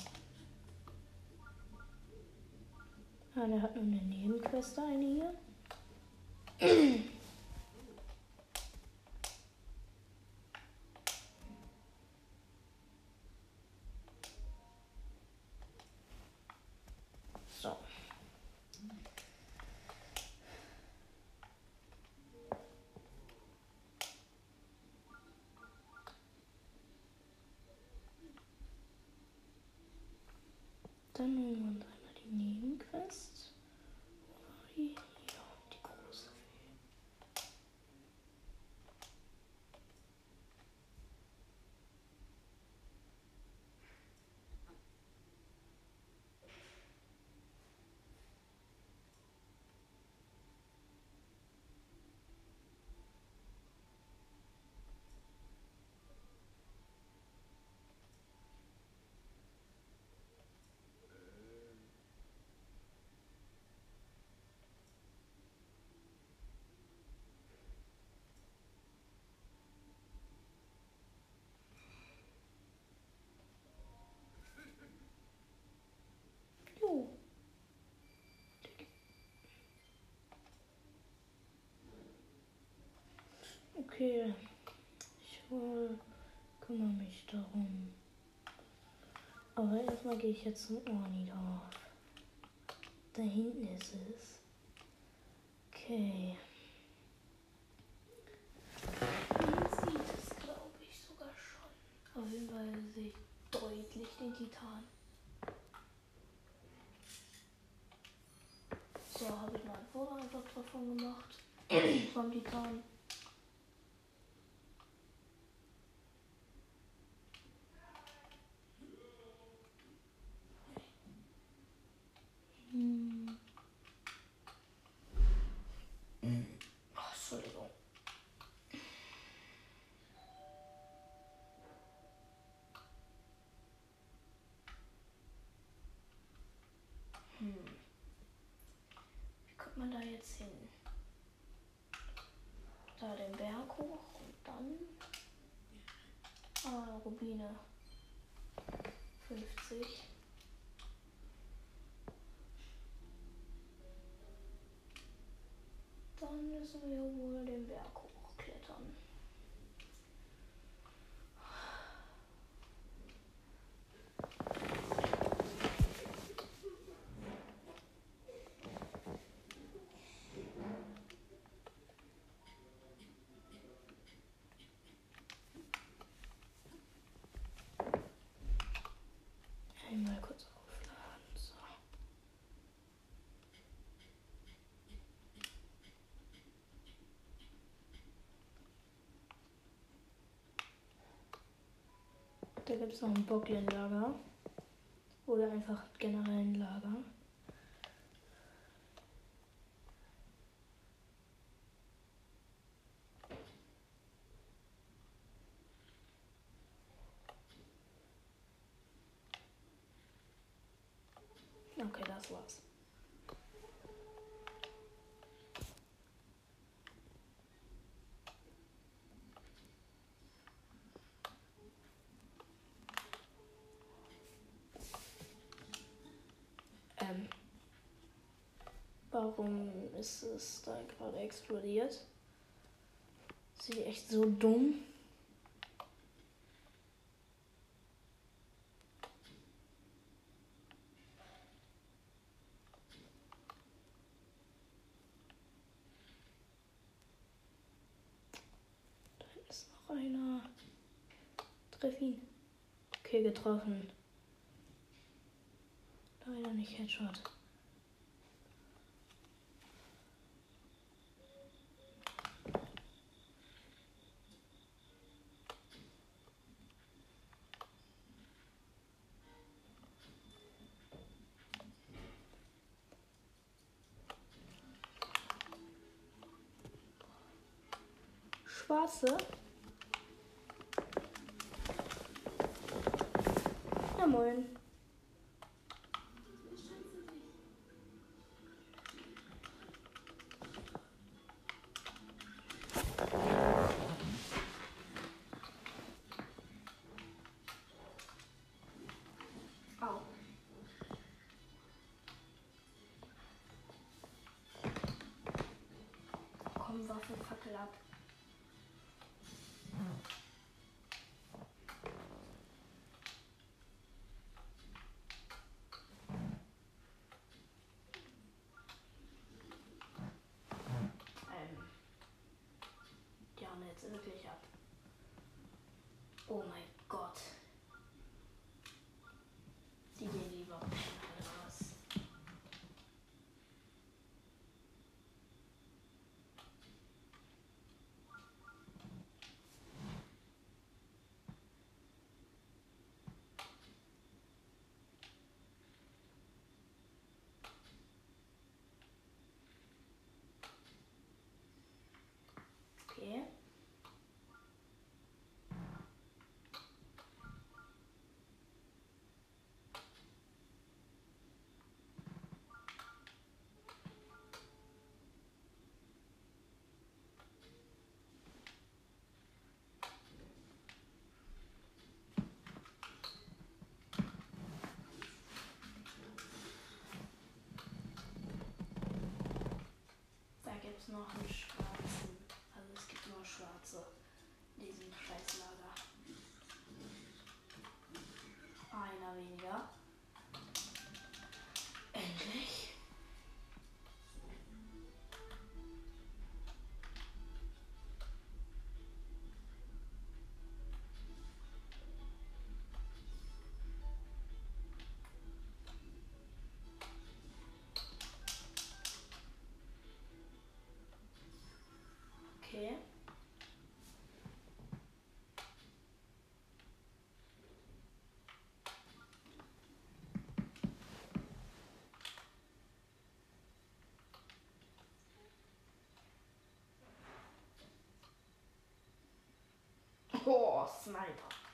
Speaker 1: Ah, der hat nur eine Nebenquest eine hier. Dann nehmen wir uns einmal die Nebenquest. Wo war die? Ja, die große Fee. Okay. Ich äh, kümmere mich darum. Aber erstmal gehe ich jetzt zum Ornidorf. Da hinten ist es. Okay. Hier sieht es, glaube ich, sogar schon. Auf jeden Fall sehe ich deutlich den Titan. So, habe ich mal ein Foto davon gemacht. Vom Titan. Hm. Hm. Wie kommt man da jetzt hin? Da den Berg hoch und dann. Ah, Rubine. 50. Dann müssen wir wohl den Berg hochklettern. Einmal kurz aufladen. So. Da gibt es noch ein Bocklen-Lager. Oder einfach generell ein Lager. Okay, das war's. Ähm. Warum ist es da gerade explodiert? Sieht echt so dumm. Da ist noch einer. Treff ihn. Okay, getroffen. Leider nicht Headshot. Schwarze. Ja, moin.
Speaker 2: Au.
Speaker 1: Komm, Waffe, Fackel ab. Jetzt wirklich ab. Oh mein gibt es noch einen schwarzen. Also es gibt nur schwarze in diesem Scheißlager. Einer weniger. Okay. So.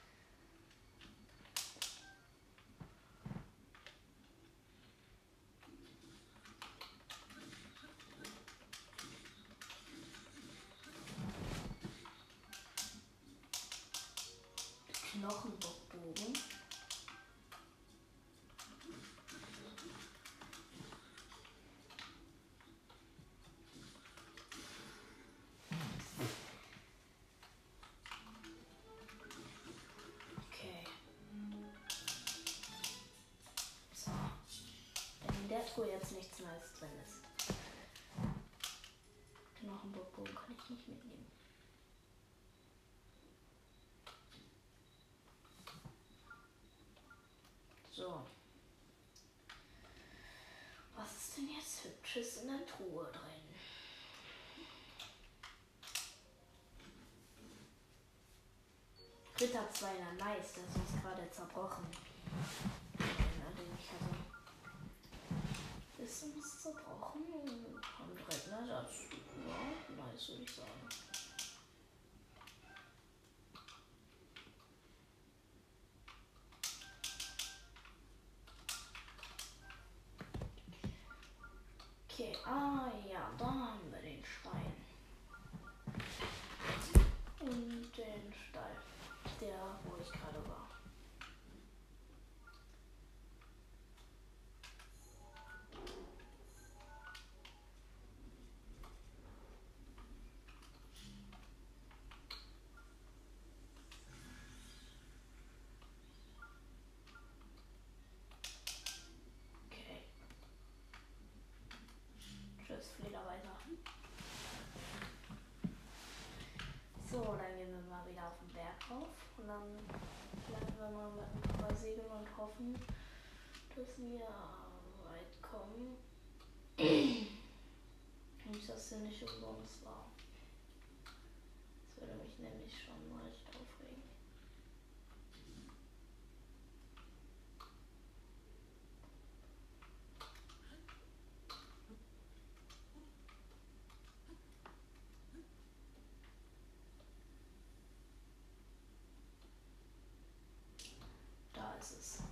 Speaker 1: Wenn in der Truhe jetzt nichts Neues drin ist. Knochenbockbogen kann ich nicht mitnehmen. So. Was ist denn jetzt Hübsches in der Truhe drin? Ritter 2 nice, der ist gerade zerbrochen. Hatte. Ist zerbrochen und ne? Das ja, nice, würde ich sagen. Und dann bleiben wir mal mit ein paar Segeln und hoffen, dass wir weit kommen. Nicht, dass der nicht umsonst war. Das würde mich nämlich schon mal echt aufregen. Da ist es.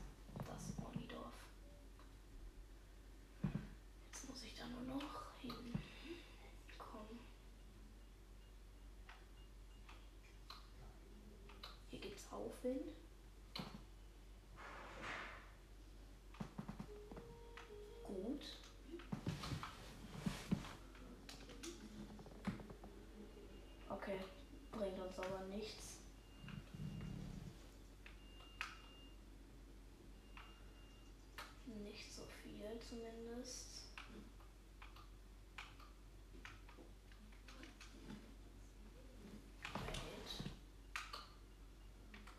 Speaker 1: Das Monidorf. Jetzt muss ich da nur noch hinkommen. Hier gibt's Aufwind. Gut. Okay, bringt uns aber nichts. Nicht so viel zumindest. Wait.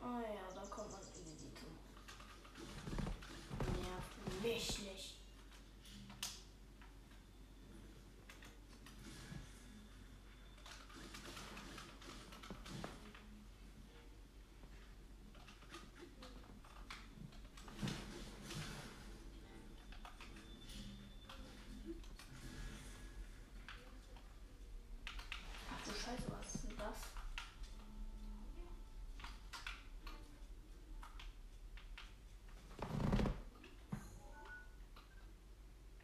Speaker 1: Ah ja, da kommt man easy zum. Nervt mich nicht. Ach du Scheiße, was ist denn das?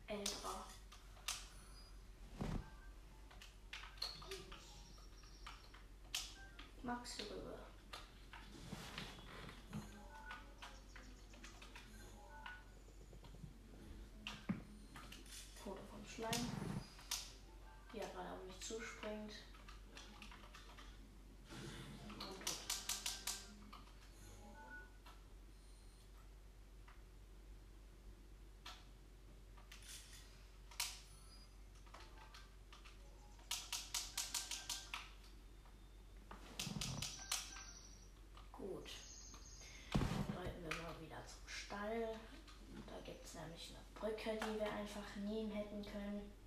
Speaker 1: Eltra. Max rüber. Foto vom Schleim. Die ja gerade auf mich zuspringt. Nämlich eine Brücke, die wir einfach nehmen hätten können.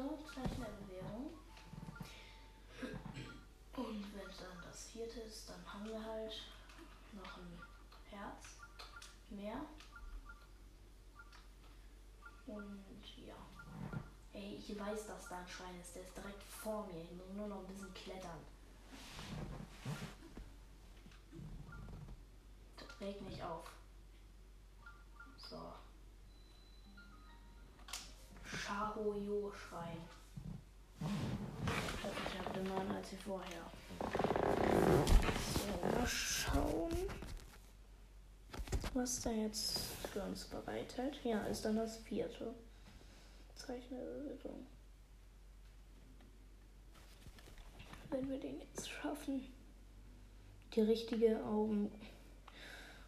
Speaker 1: Der Bewährung. Und wenn dann das vierte ist, dann haben wir halt noch ein Herz mehr. Und ja. Ey, ich weiß, dass da ein Schrein ist. Der ist direkt vor mir. Ich muss nur noch ein bisschen klettern. Regt mich auf. So. Shahoyo-Schrein. Ich habe den neuen als vorher. So, mal schauen, was da jetzt für uns bereithält. Ja, ist dann das vierte Bewegung. Wenn wir den jetzt schaffen. Die richtige Augen.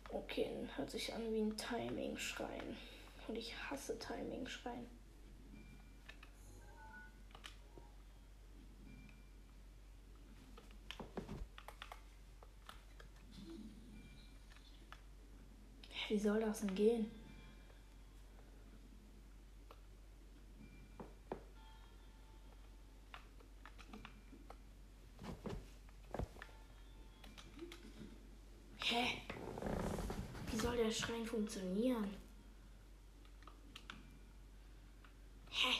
Speaker 1: Okay, hört sich an wie ein Timing-Schrein. Und ich hasse Timing-Schrein. Wie soll das denn gehen? Hä? Wie soll der Schrein funktionieren? Hä?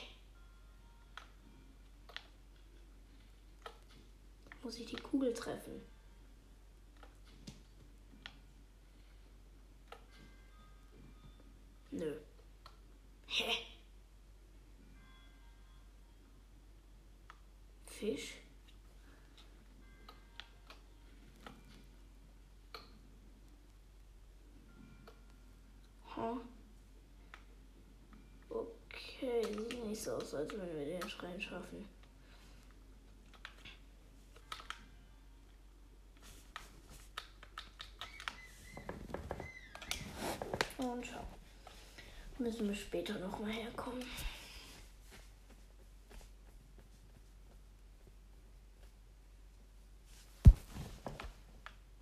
Speaker 1: Muss ich die Kugel treffen? Als würden wir den Schrein schaffen. Und schau. Müssen wir später noch mal herkommen.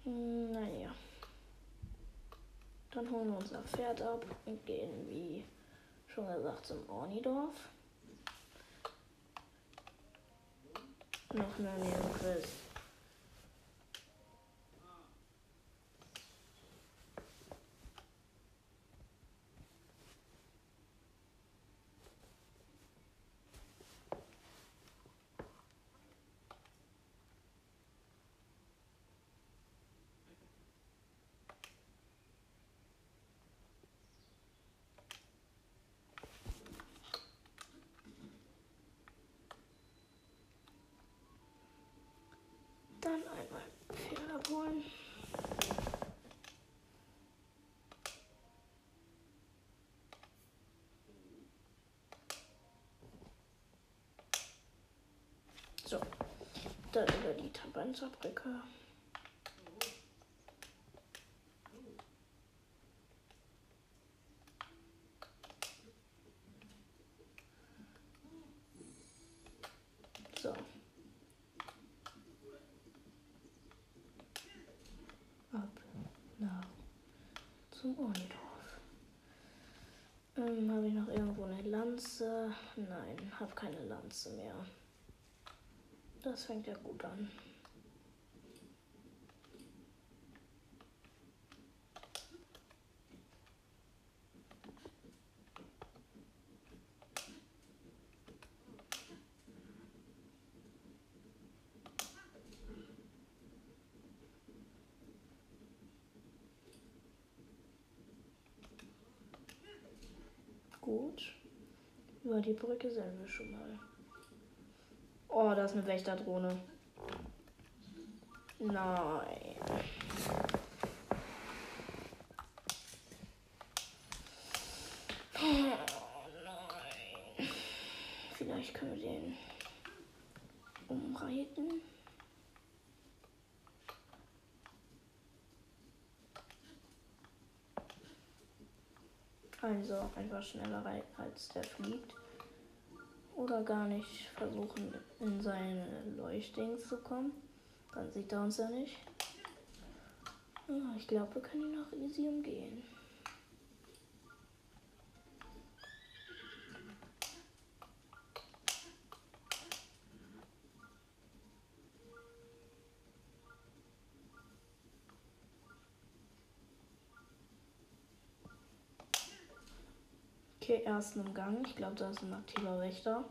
Speaker 1: Naja. Dann holen wir unser Pferd ab und gehen, wie schon gesagt, zum Ornidorf. Noch eine Nebenquest. Dann einmal Abholen. So, dann über die Tabanzerbrücke. So. ab nach zum Unidorf. Ähm, habe ich noch irgendwo eine Lanze? Nein, habe keine Lanze mehr. Das fängt ja gut an. Gut. Über die Brücke sind wir schon mal. Oh, da ist eine Wächterdrohne. Nein. Oh, nein. Vielleicht können wir den umreiten. Also einfach schneller reiten, als der fliegt. Oder gar nicht versuchen, in seine Leuchtdings zu kommen. Dann sieht er uns ja nicht. Ich glaube, wir können ihn auch easy umgehen. Ersten im Gang. Ich glaube, da ist ein aktiver Wächter.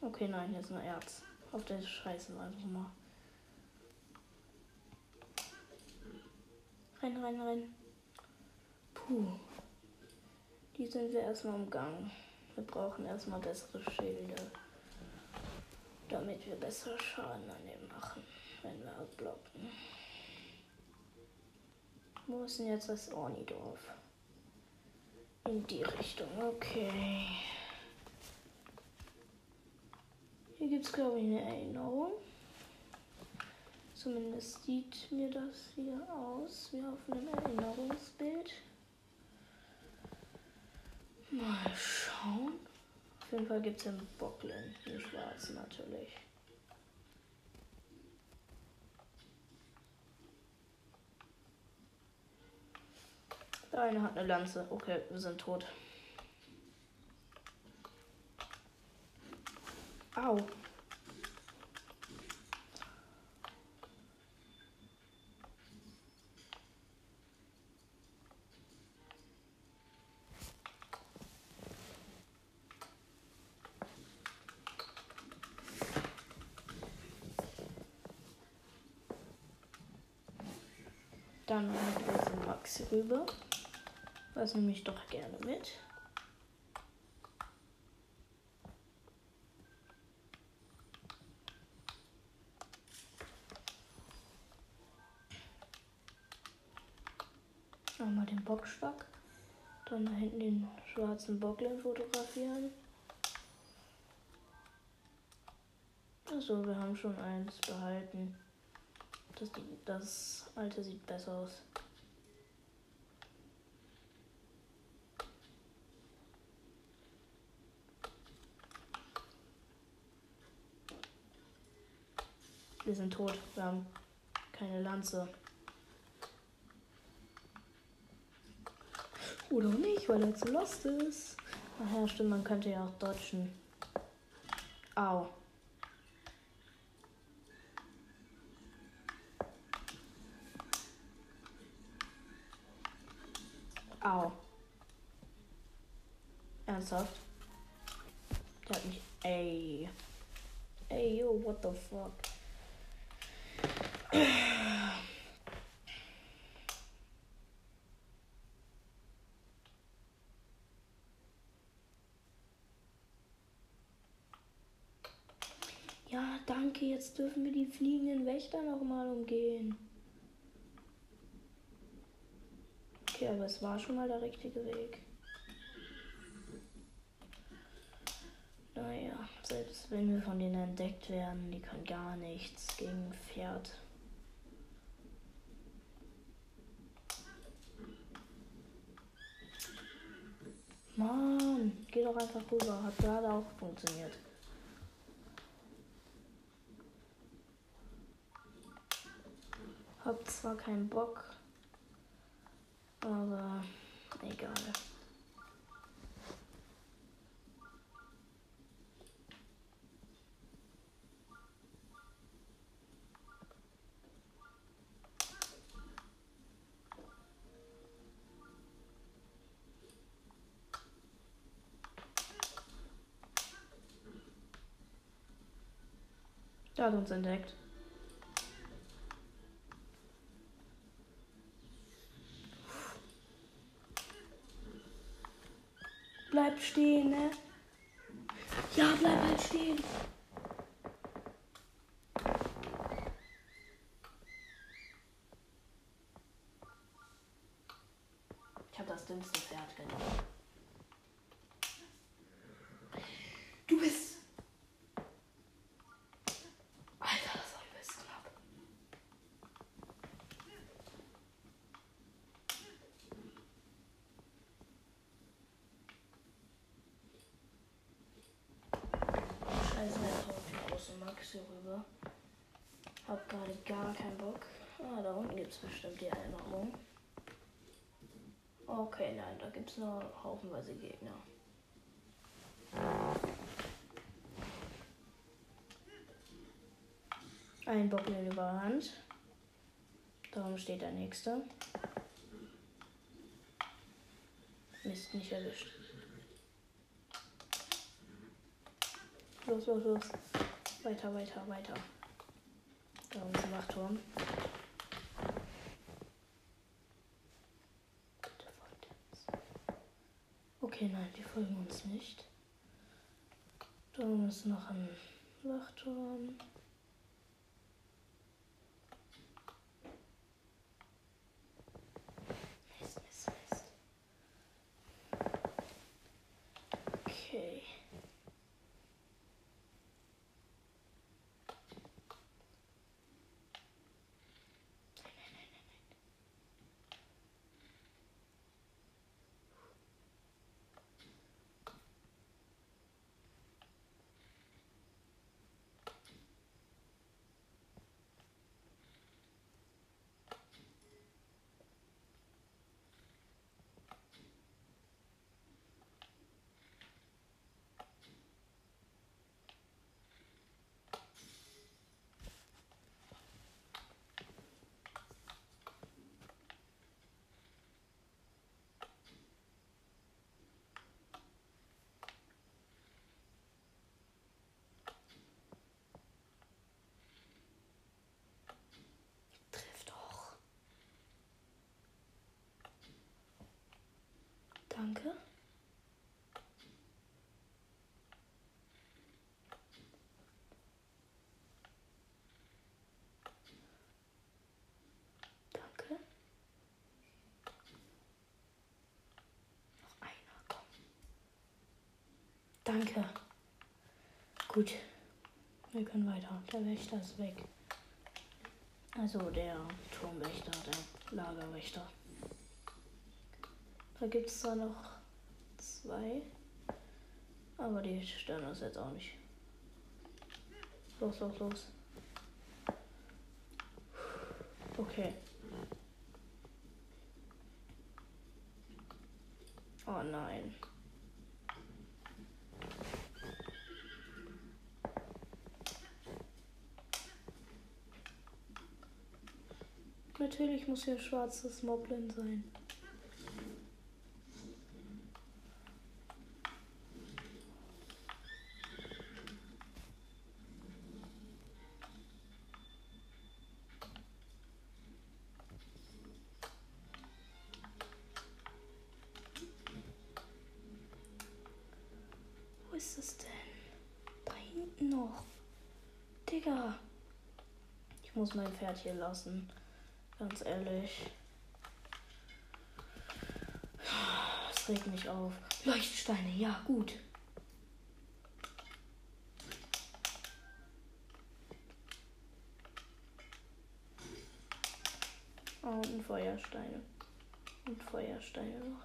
Speaker 1: Okay, nein, hier ist nur Erz. Auf der Scheiße einfach mal. Rein, rein, rein. Puh. Die sind wir erstmal im Gang. Wir brauchen erstmal bessere Schilde. Damit wir besser Schaden an dem machen, wenn wir blocken. Wo ist denn jetzt das Ornidorf? In die Richtung, okay. Hier gibt es, glaube ich, eine Erinnerung. Zumindest sieht mir das hier aus wie auf einem Erinnerungsbild. Mal schauen. Auf jeden Fall gibt es einen Bocklin, den schwarzen natürlich. Der eine hat eine Lanze. Okay, wir sind tot. Au. Dann mit wir Max rüber. Was nehme ich doch gerne mit. Einmal den Bockstock. Dann da hinten den schwarzen Bocklin fotografieren. Also, wir haben schon eins behalten. Das, das alte sieht besser aus. Wir sind tot. Wir haben keine Lanze. Oder nicht, weil er zu lost ist. Ach ja, stimmt, man könnte ja auch dodgen. Au. Au. Ernsthaft? Der hat mich. Ey. Ey, yo, what the fuck? Ja, danke. Jetzt dürfen wir die fliegenden Wächter noch mal umgehen. Okay, aber es war schon mal der richtige Weg. Naja, selbst wenn wir von denen entdeckt werden, die können gar nichts gegen Pferd. Mann, geh doch einfach rüber. Hat gerade auch funktioniert. Hab zwar keinen Bock, aber egal. Der hat uns entdeckt. Bleib stehen, ne? Ja, bleib halt stehen. Ich habe das dümmste Pferd genommen. Du bist. Alter, das war übelst knapp. Scheiße, jetzt hau ich große Max hier rüber. Hab gerade gar keinen Bock. Ah, da unten gibt's bestimmt die Erinnerung. Okay, nein, da gibt's nur haufenweise Gegner. Ein Bock in Überhand. Darum steht der nächste. Mist, nicht erwischt. Los, los, los. Weiter, weiter, weiter. Da unser Wachturm. Bitte folgt uns. Okay, nein, die folgen uns nicht. Da ist noch ein Wachturm. Mist, Mist, Mist. Okay. Triff doch. Danke. Danke. Noch einer, komm. Danke. Gut. Wir können weiter. Der Wächter ist weg. Also der Turmwächter, der Lagerwächter. Da gibt es zwar noch zwei, aber die stören uns jetzt auch nicht. Los, los, los. Okay. Oh nein. Natürlich muss hier ein schwarzes Moblin sein. Wo ist es denn? Da hinten noch. Digga. Ich muss mein Pferd hier lassen. Ganz ehrlich. Es regt mich auf. Leuchtsteine, ja, gut. Oh, und Feuersteine. Und Feuersteine noch.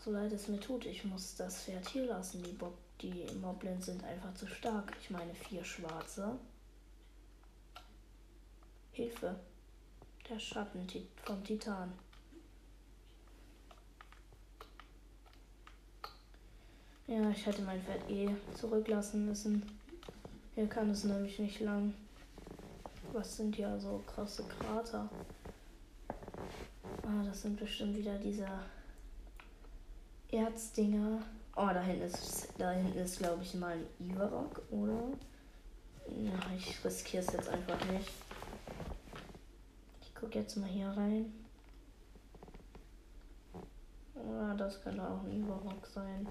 Speaker 1: So leid es mir tut, ich muss das Pferd hier lassen. Die, Bob die Moblins sind einfach zu stark. Ich meine, vier schwarze. Hilfe. Der Schatten vom Titan. Ja, ich hätte mein Pferd eh zurücklassen müssen. Hier kann es nämlich nicht lang. Was sind ja so krasse Krater? Ah, das sind bestimmt wieder diese Erzdinger. Oh, da hinten ist, da hinten ist glaube ich, mal ein Ivarok, oder? Ja, ich riskiere es jetzt einfach nicht. Ich gucke jetzt mal hier rein. Ah, das könnte auch ein Ivarok sein.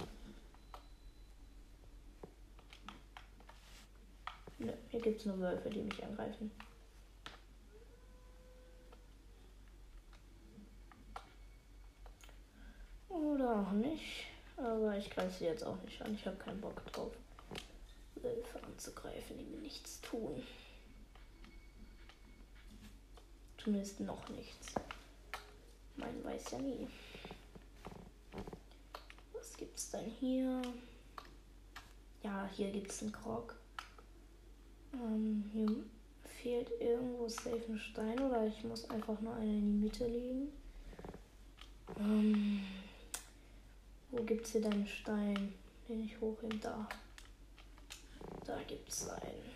Speaker 1: Ne, hier gibt es nur Wölfe, die mich angreifen. Oder auch nicht. Aber ich greife sie jetzt auch nicht an. Ich habe keinen Bock drauf, Wölfe anzugreifen, die mir nichts tun. Zumindest noch nichts. Man weiß ja nie. Was gibt's denn hier? Ja, hier gibt's einen Krog. Ähm, hier fehlt irgendwo safe ein Stein oder ich muss einfach nur einen in die Mitte legen. Ähm, wo gibt's hier denn einen Stein, den ich hochheben darf? Da gibt's einen.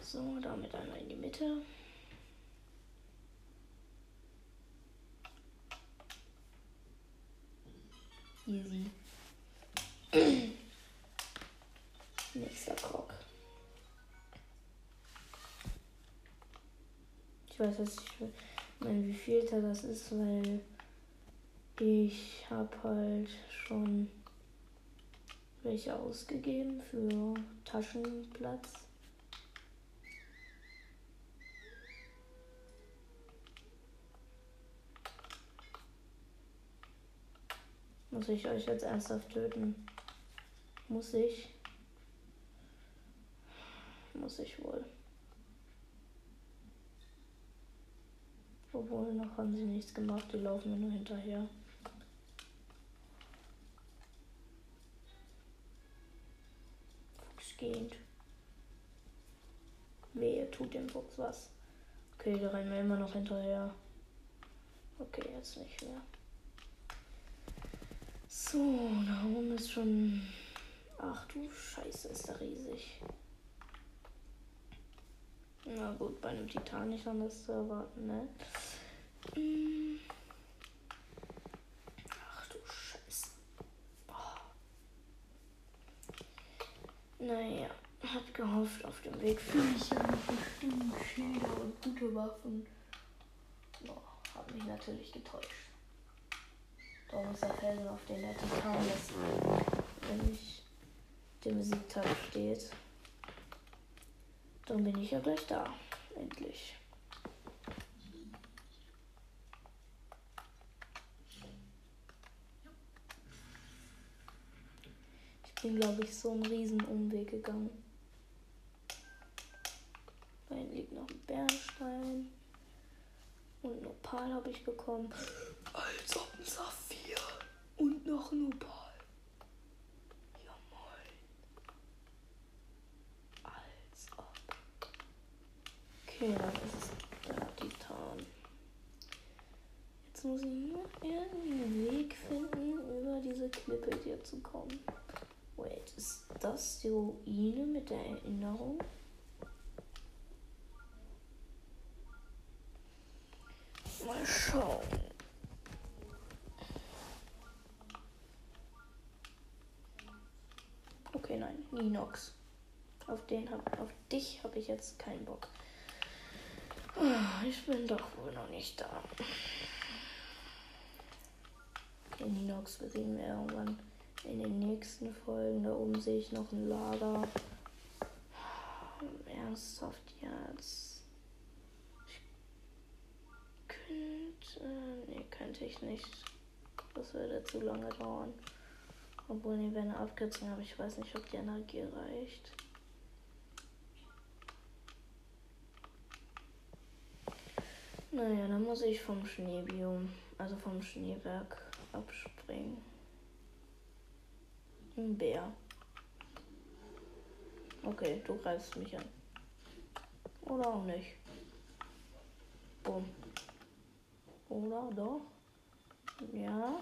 Speaker 1: So, damit einmal in die Mitte. Easy. Nächster Krog. Ich weiß jetzt nicht, mein, wie viel das ist, weil ich habe halt schon welche ausgegeben für Taschenplatz. Muss ich euch jetzt ernsthaft töten? Muss ich? Muss ich wohl. Obwohl, noch haben sie nichts gemacht, die laufen mir nur hinterher. Fuchsgehend. Wehe, tut dem Fuchs was. Okay, der rennen mir immer noch hinterher. Okay, jetzt nicht mehr. So, da oben ist schon. Ach du Scheiße, ist der riesig. Na gut, bei einem Titan nicht anders zu erwarten, ne? Ach du Scheiße. Oh. Naja, hab gehofft, auf dem Weg finde ich ja bestimmt Schilder und gute Waffen. Oh, hab mich natürlich getäuscht. Darum ist der Felsen, auf den der Titan ist, wenn ich dem Siegtag steht. Dann bin ich ja gleich da. Endlich. Ich bin, glaube ich, so einen riesen Umweg gegangen. Da liegt noch ein Bernstein. Und ein Opal habe ich bekommen. Als ob ein Saphir. Und noch ein Opal. Okay, dann ist der Titan. Jetzt muss ich nur irgendwie einen Weg finden, über diese Klippe hier zu kommen. Wait, ist das die Ruine mit der Erinnerung? Mal schauen. Okay, nein, Ninox. Auf den hab, auf dich habe ich jetzt keinen Bock. Ich bin doch wohl noch nicht da. Den Inox besiegen wir irgendwann in den nächsten Folgen. Da oben sehe ich noch ein Lager. Ernsthaft jetzt. Ich könnte. Nee, könnte ich nicht. Das würde zu lange dauern. Obwohl, die werden abkürzen, aber ich weiß nicht, ob die Energie reicht. Naja, dann muss ich vom Schneebiom, also vom Schneeberg abspringen. Ein Bär. Okay, du greifst mich an. Oder auch nicht. Boom. Oder doch? Ja.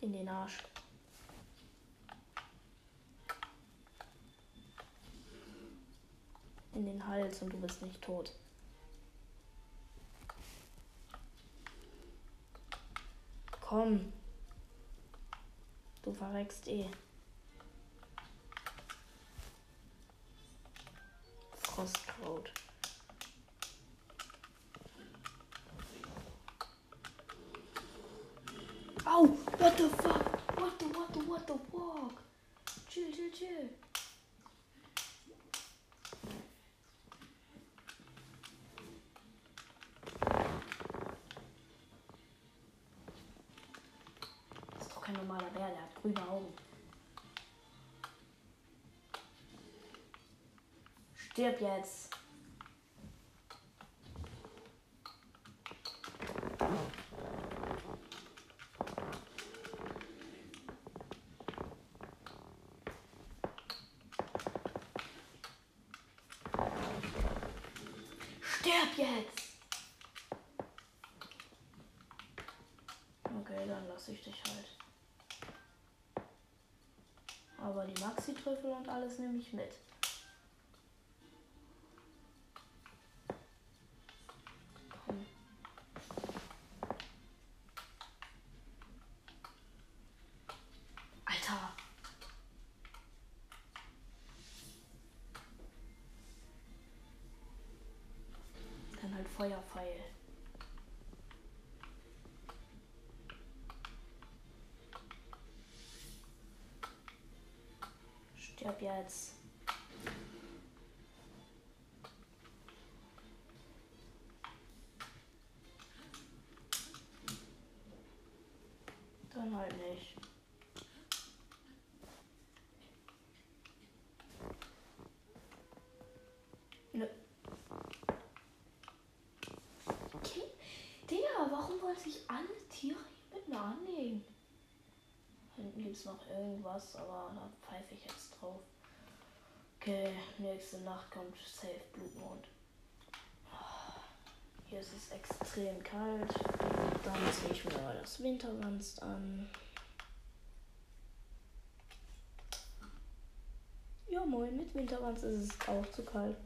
Speaker 1: In den Arsch. in den Hals und du bist nicht tot. Komm. Du verreckst eh. Frostkraut. Au! What the fuck? What the, what the, what the fuck? Chill, chill, chill. grüne Augen. Stirb jetzt. Stirb jetzt! Okay, dann lasse ich dich halt. Aber Maxi-Trüffel und alles nehme ich mit. Stirb jetzt. Dann halt nicht. Nö. Okay. Digga, warum wollte ich alle Tiere hier mit mir annehmen? Es noch irgendwas, aber da pfeife ich jetzt drauf. Okay, nächste Nacht kommt Safe Blutmond. Hier ist es extrem kalt. Dann ziehe ich mir das Winterwanst an. Ja, moin, mit Winterwanst ist es auch zu kalt.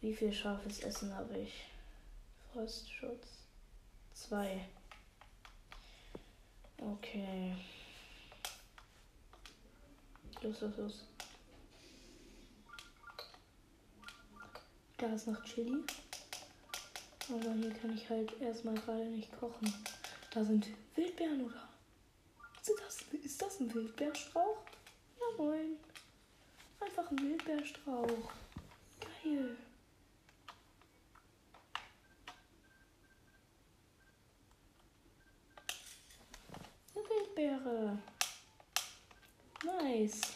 Speaker 1: Wie viel scharfes Essen habe ich? Frostschutz. Zwei. Okay. Los, los, los. Da ist noch Chili. Aber hier kann ich halt erstmal gerade nicht kochen. Da sind Wildbeeren oder? Ist das, ist das ein Wildbeerstrauch? Ja moin. Einfach ein Wildbeerstrauch. Geil. Eine Wildbeere. Nice.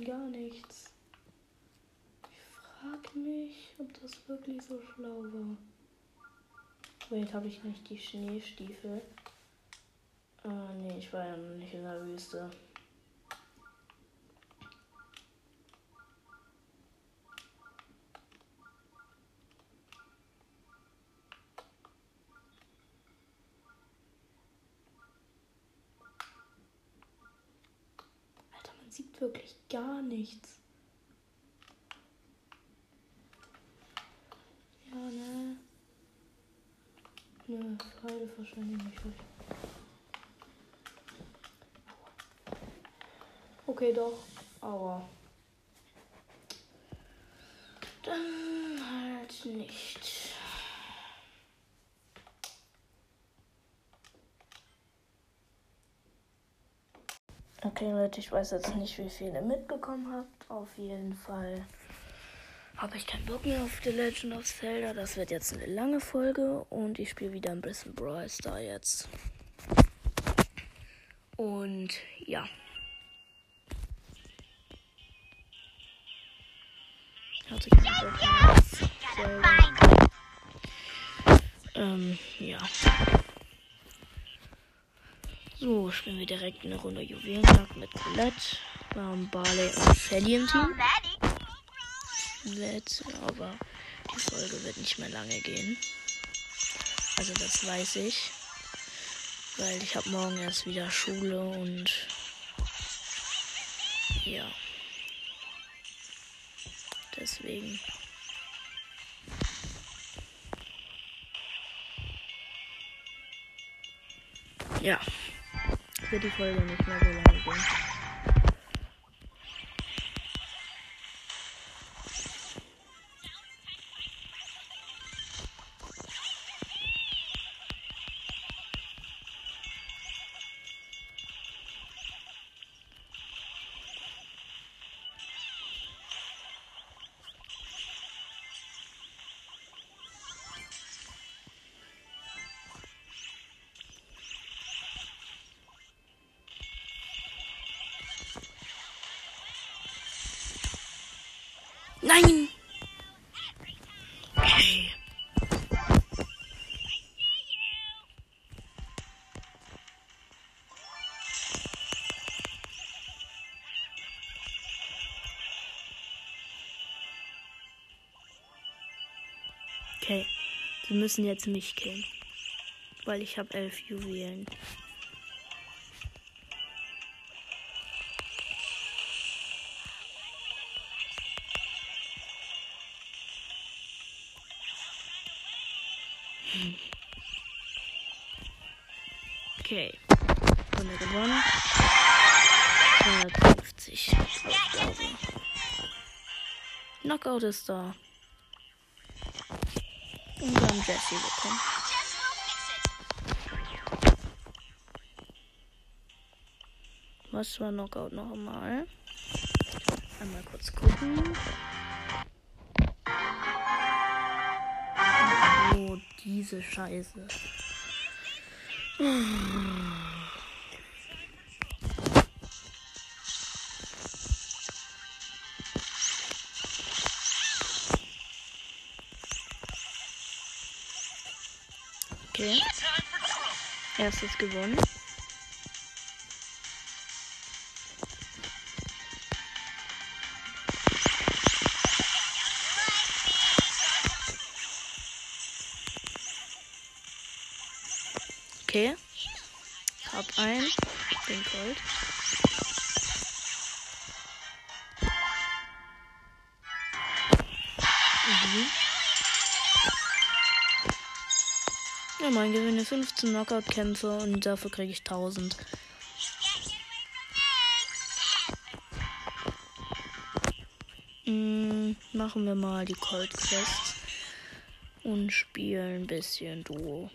Speaker 1: Man gar nichts. Ich frage mich, ob das wirklich so schlau war. Wait, habe ich nicht die Schneestiefel? Ah, nee, ich war ja noch nicht in der Wüste. Nichts. Ja, ne? Ne, Pfeile wahrscheinlich nicht. Okay, doch. Aber. Dann halt nicht. Okay, Leute, ich weiß jetzt nicht, wie viel ihr mitbekommen habt. Auf jeden Fall habe ich keinen Bock mehr auf The Legend of Zelda. Das wird jetzt eine lange Folge und ich spiele wieder ein bisschen Brawl Star jetzt. Und ja. Hatte ich keinen Bock mehr auf Zelda. Ähm, ja. So, spielen wir direkt eine Runde Juwelenjagd mit Colette. Wir haben Barley und Shelly im Team. Wird, aber die Folge wird nicht mehr lange gehen. Also das weiß ich. Weil ich habe morgen erst wieder Schule und ja. Deswegen. Ja. Wird die Folge nicht mehr so lange Okay, sie müssen jetzt mich killen. Weil ich habe elf Juwelen. Okay. Runde gewonnen. 250 Aufgabe. Knockout ist da. Haben Jesse bekommen. Was war Knockout noch einmal? Einmal kurz gucken. Oh, diese Scheiße. Erstes gewonnen. 15 Knockout-Kämpfe und dafür kriege ich 1000. Mm, machen wir mal die Cold Quests und spielen ein bisschen Duo.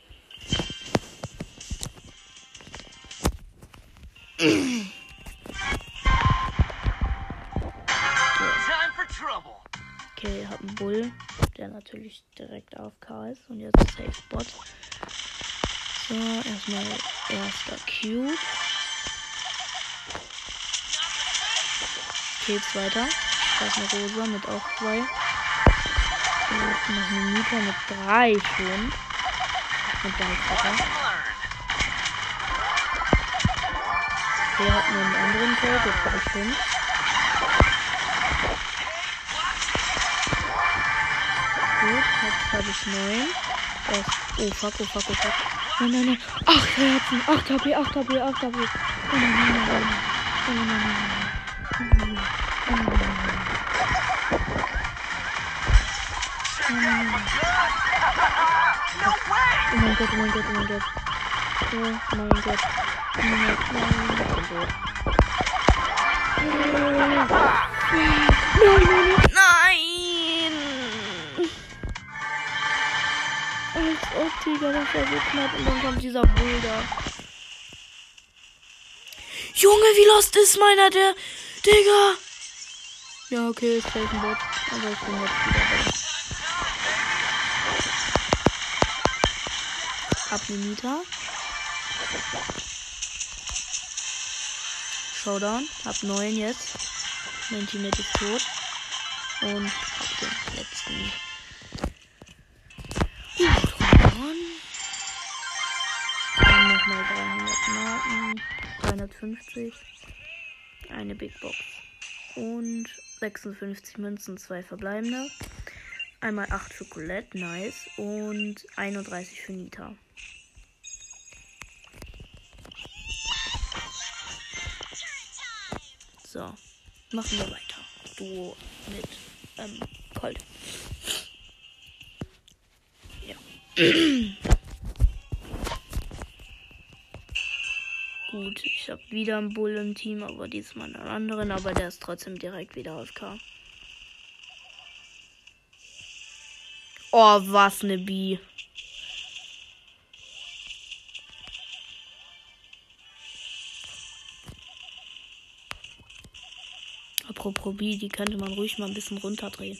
Speaker 1: Okay, hab einen Bull, der natürlich direkt auf K ist und jetzt Safe Spot. So, erstmal erster Cube. Geht's weiter. Da ist eine Rosa mit auch zwei. Und noch eine Mieter mit drei schon. Und dann Futter. Der hat einen anderen Code, jetzt habe ich fünf. Gut, jetzt habe ich neun. Das, oh fuck, oh fuck, oh fuck. Nein, nein, nein. Acht Herzen, 8 HP, 8 HP, 8 HP. Oh nein, nein, nein, nein. Oh nein, nein, nein, nein. Oh nein, nein, nein. Oh nein, nein, nein. Oh oh mein Gott, oh mein Gott. Oh mein Gott. Oh mein Gott, oh mein Gott. Nein, nein, nein. Nein! Digga, das war so knapp. Und dann kommt dieser Boulder. Junge, wie lost ist meiner, der. Digga! Ja, okay, ist vielleicht ein Bot. Aber ich bin jetzt wieder da. Hab eine Nita. Showdown. Hab 9 jetzt. Mein Teammate ist tot. Und 56 Münzen, zwei verbleibende. Einmal 8 für Colette, nice. Und 31 für Nita. So, machen wir weiter. Duo mit ähm, Colt. Ja. Gut, ich habe wieder einen Bull im Team, aber diesmal einen anderen, aber der ist trotzdem direkt wieder auf K. Oh, was ne Bi. Apropos Bi, die könnte man ruhig mal ein bisschen runterdrehen.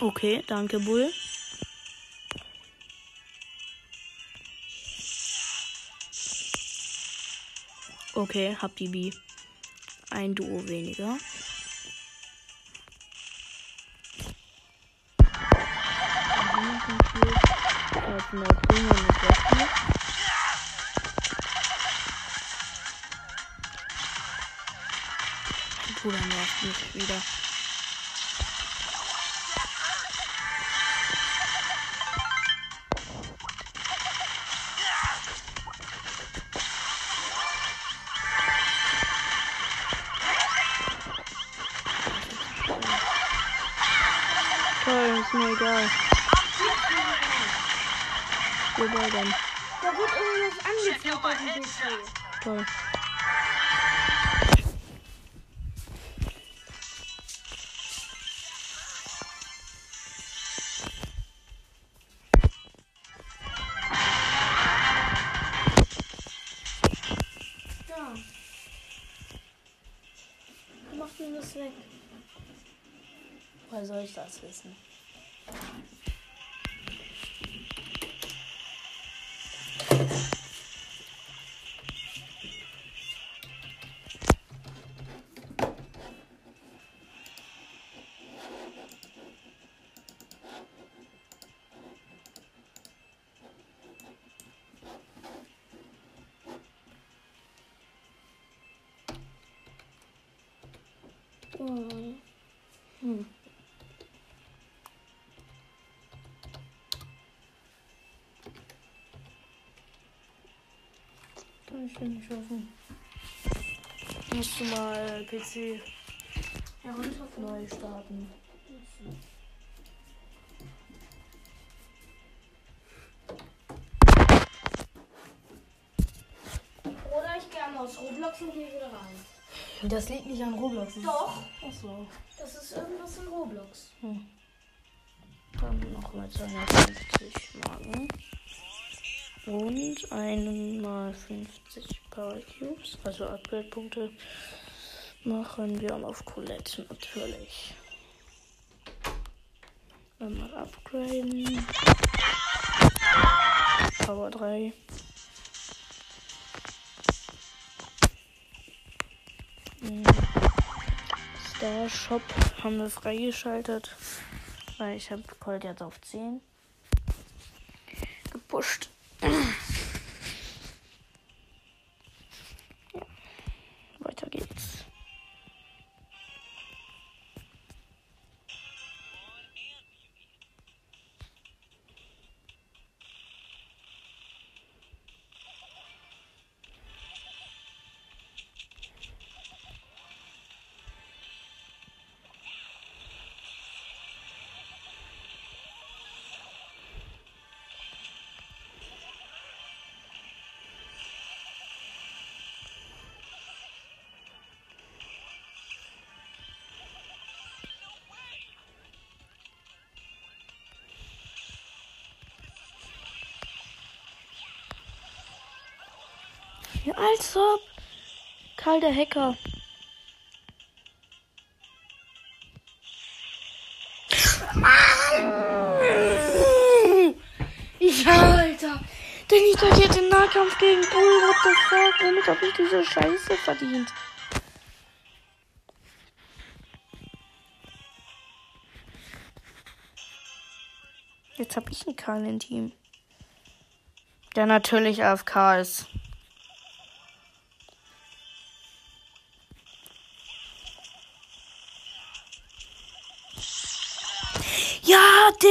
Speaker 1: Okay, danke, Bull. Okay, hab die B. Ein Duo weniger. Bruder nervt mich wieder. Toll. Mach mir das weg. Woher soll ich das wissen? Oh. Hm. Ich dir nicht schaffen. Musst du mal PC
Speaker 2: Ja, runter
Speaker 1: neu starten. Das liegt nicht an Roblox. das
Speaker 2: Doch,
Speaker 1: Ach so.
Speaker 2: das ist irgendwas in Roblox.
Speaker 1: Hm. Dann nochmal 250 Marken. Und einmal 50 Power Cubes, also Upgrade-Punkte, machen wir auf Colette natürlich. Einmal upgraden. Power 3. Star Shop haben wir freigeschaltet. Weil ich habe Colt jetzt auf 10 gepusht. Ja, als ob. Karl der Hacker. Ja, Alter. Denn ich dachte jetzt im Nahkampf gegen Bull. What the fuck? Womit habe ich diese Scheiße verdient? Jetzt habe ich einen Karl im Team. Der natürlich AFK ist.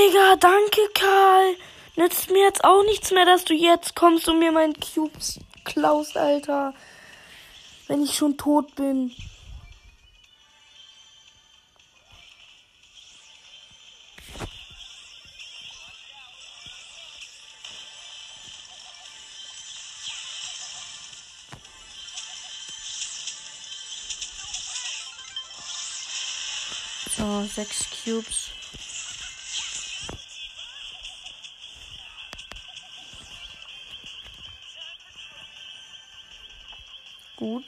Speaker 1: Digga, danke, Karl. Nützt mir jetzt auch nichts mehr, dass du jetzt kommst und mir meinen Cubes klaust, Alter. Wenn ich schon tot bin. So, sechs Cubes. Gut.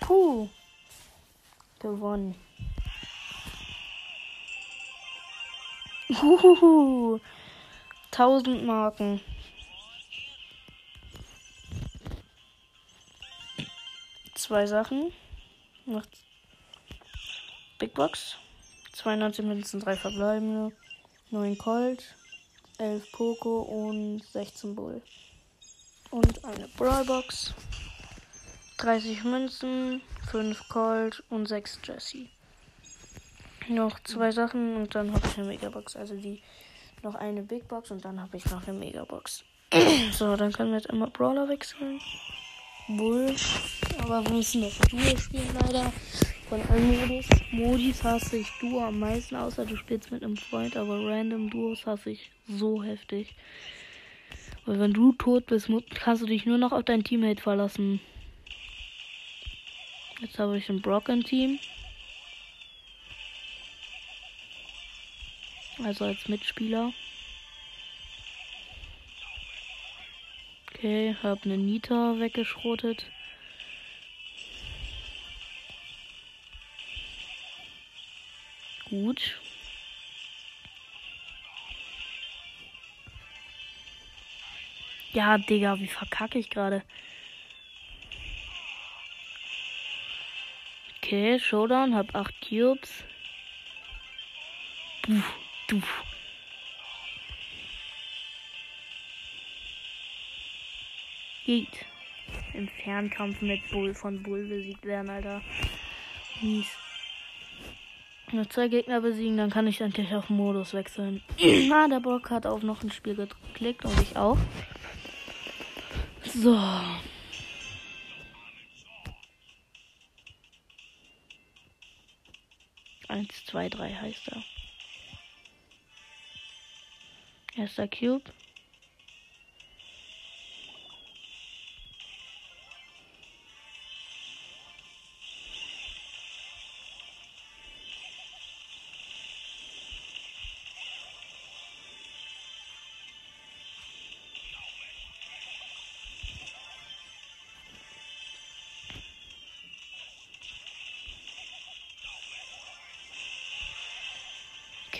Speaker 1: Puh. Gewonnen. Uhuhu. 1000 Marken. Zwei Sachen. Noch Big Box. 92 Münzen, 3 verbleibende. 9 Colt. 11 Poco und 16 Bull. Und eine Brawlbox. 30 Münzen, 5 Colt und 6 Jesse. Noch zwei Sachen und dann habe ich eine Megabox. Also die noch eine Big Box und dann habe ich noch eine Megabox. so, dann können wir jetzt immer Brawler wechseln. Bull. Aber wir müssen noch Duo spielen leider. Von allen Modus, Modis hasse ich Duo am meisten, außer du spielst mit einem Freund, aber random Duos hasse ich so heftig. Weil wenn du tot bist, kannst du dich nur noch auf dein Teammate verlassen. Jetzt habe ich ein Brocken Team. Also als Mitspieler. Okay, habe eine Nita weggeschrotet. Gut. Ja, Digga, wie verkacke ich gerade? Okay, Showdown, hab 8 Cubes. Du, du. Geht. Im Fernkampf mit Bull von Bull besiegt werden, Alter. Mies. Nur zwei Gegner besiegen, dann kann ich endlich auf Modus wechseln. ah, der Bock hat auf noch ein Spiel geklickt und ich auch. So. Eins, zwei, drei heißt er. Erster Cube.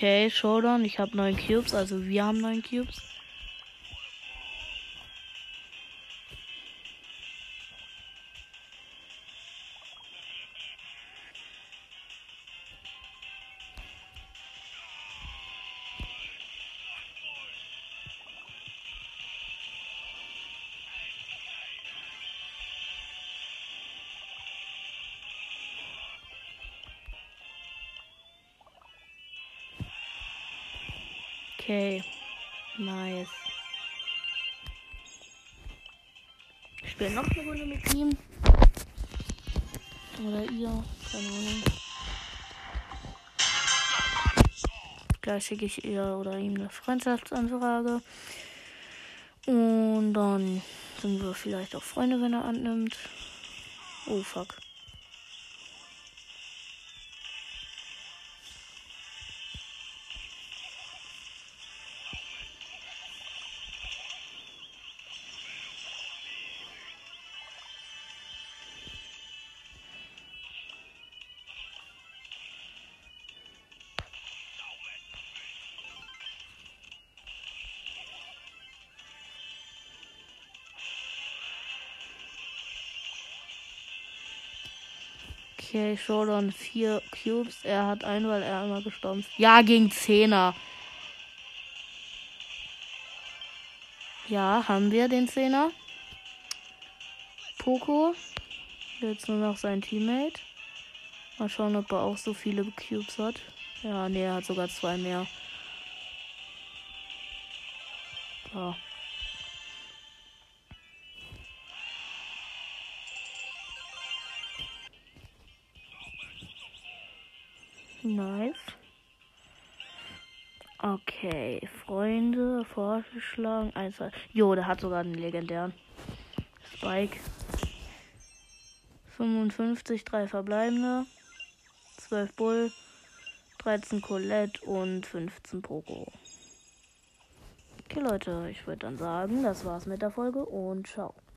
Speaker 1: Okay, Showdown. Ich habe neun Cubes, also wir haben neun Cubes. Okay. Nice. Ich spiele noch eine Runde mit ihm. Oder ihr. Keine Ahnung. Gleich schicke ich ihr oder ihm eine Freundschaftsanfrage. Und dann sind wir vielleicht auch Freunde, wenn er annimmt. Oh fuck. Okay, Showdown 4 Cubes. Er hat einen, weil er einmal gestorben ist. Ja, gegen 10er. Ja, haben wir den 10er. Poco. Jetzt nur noch sein Teammate. Mal schauen, ob er auch so viele Cubes hat. Ja, nee, er hat sogar zwei mehr. So. Okay, Freunde, vorgeschlagen. Zwei. Jo, der hat sogar einen legendären. Spike. 55, drei verbleibende. 12 Bull, 13 Colette und 15 Poco. Okay, Leute, ich würde dann sagen, das war's mit der Folge und ciao.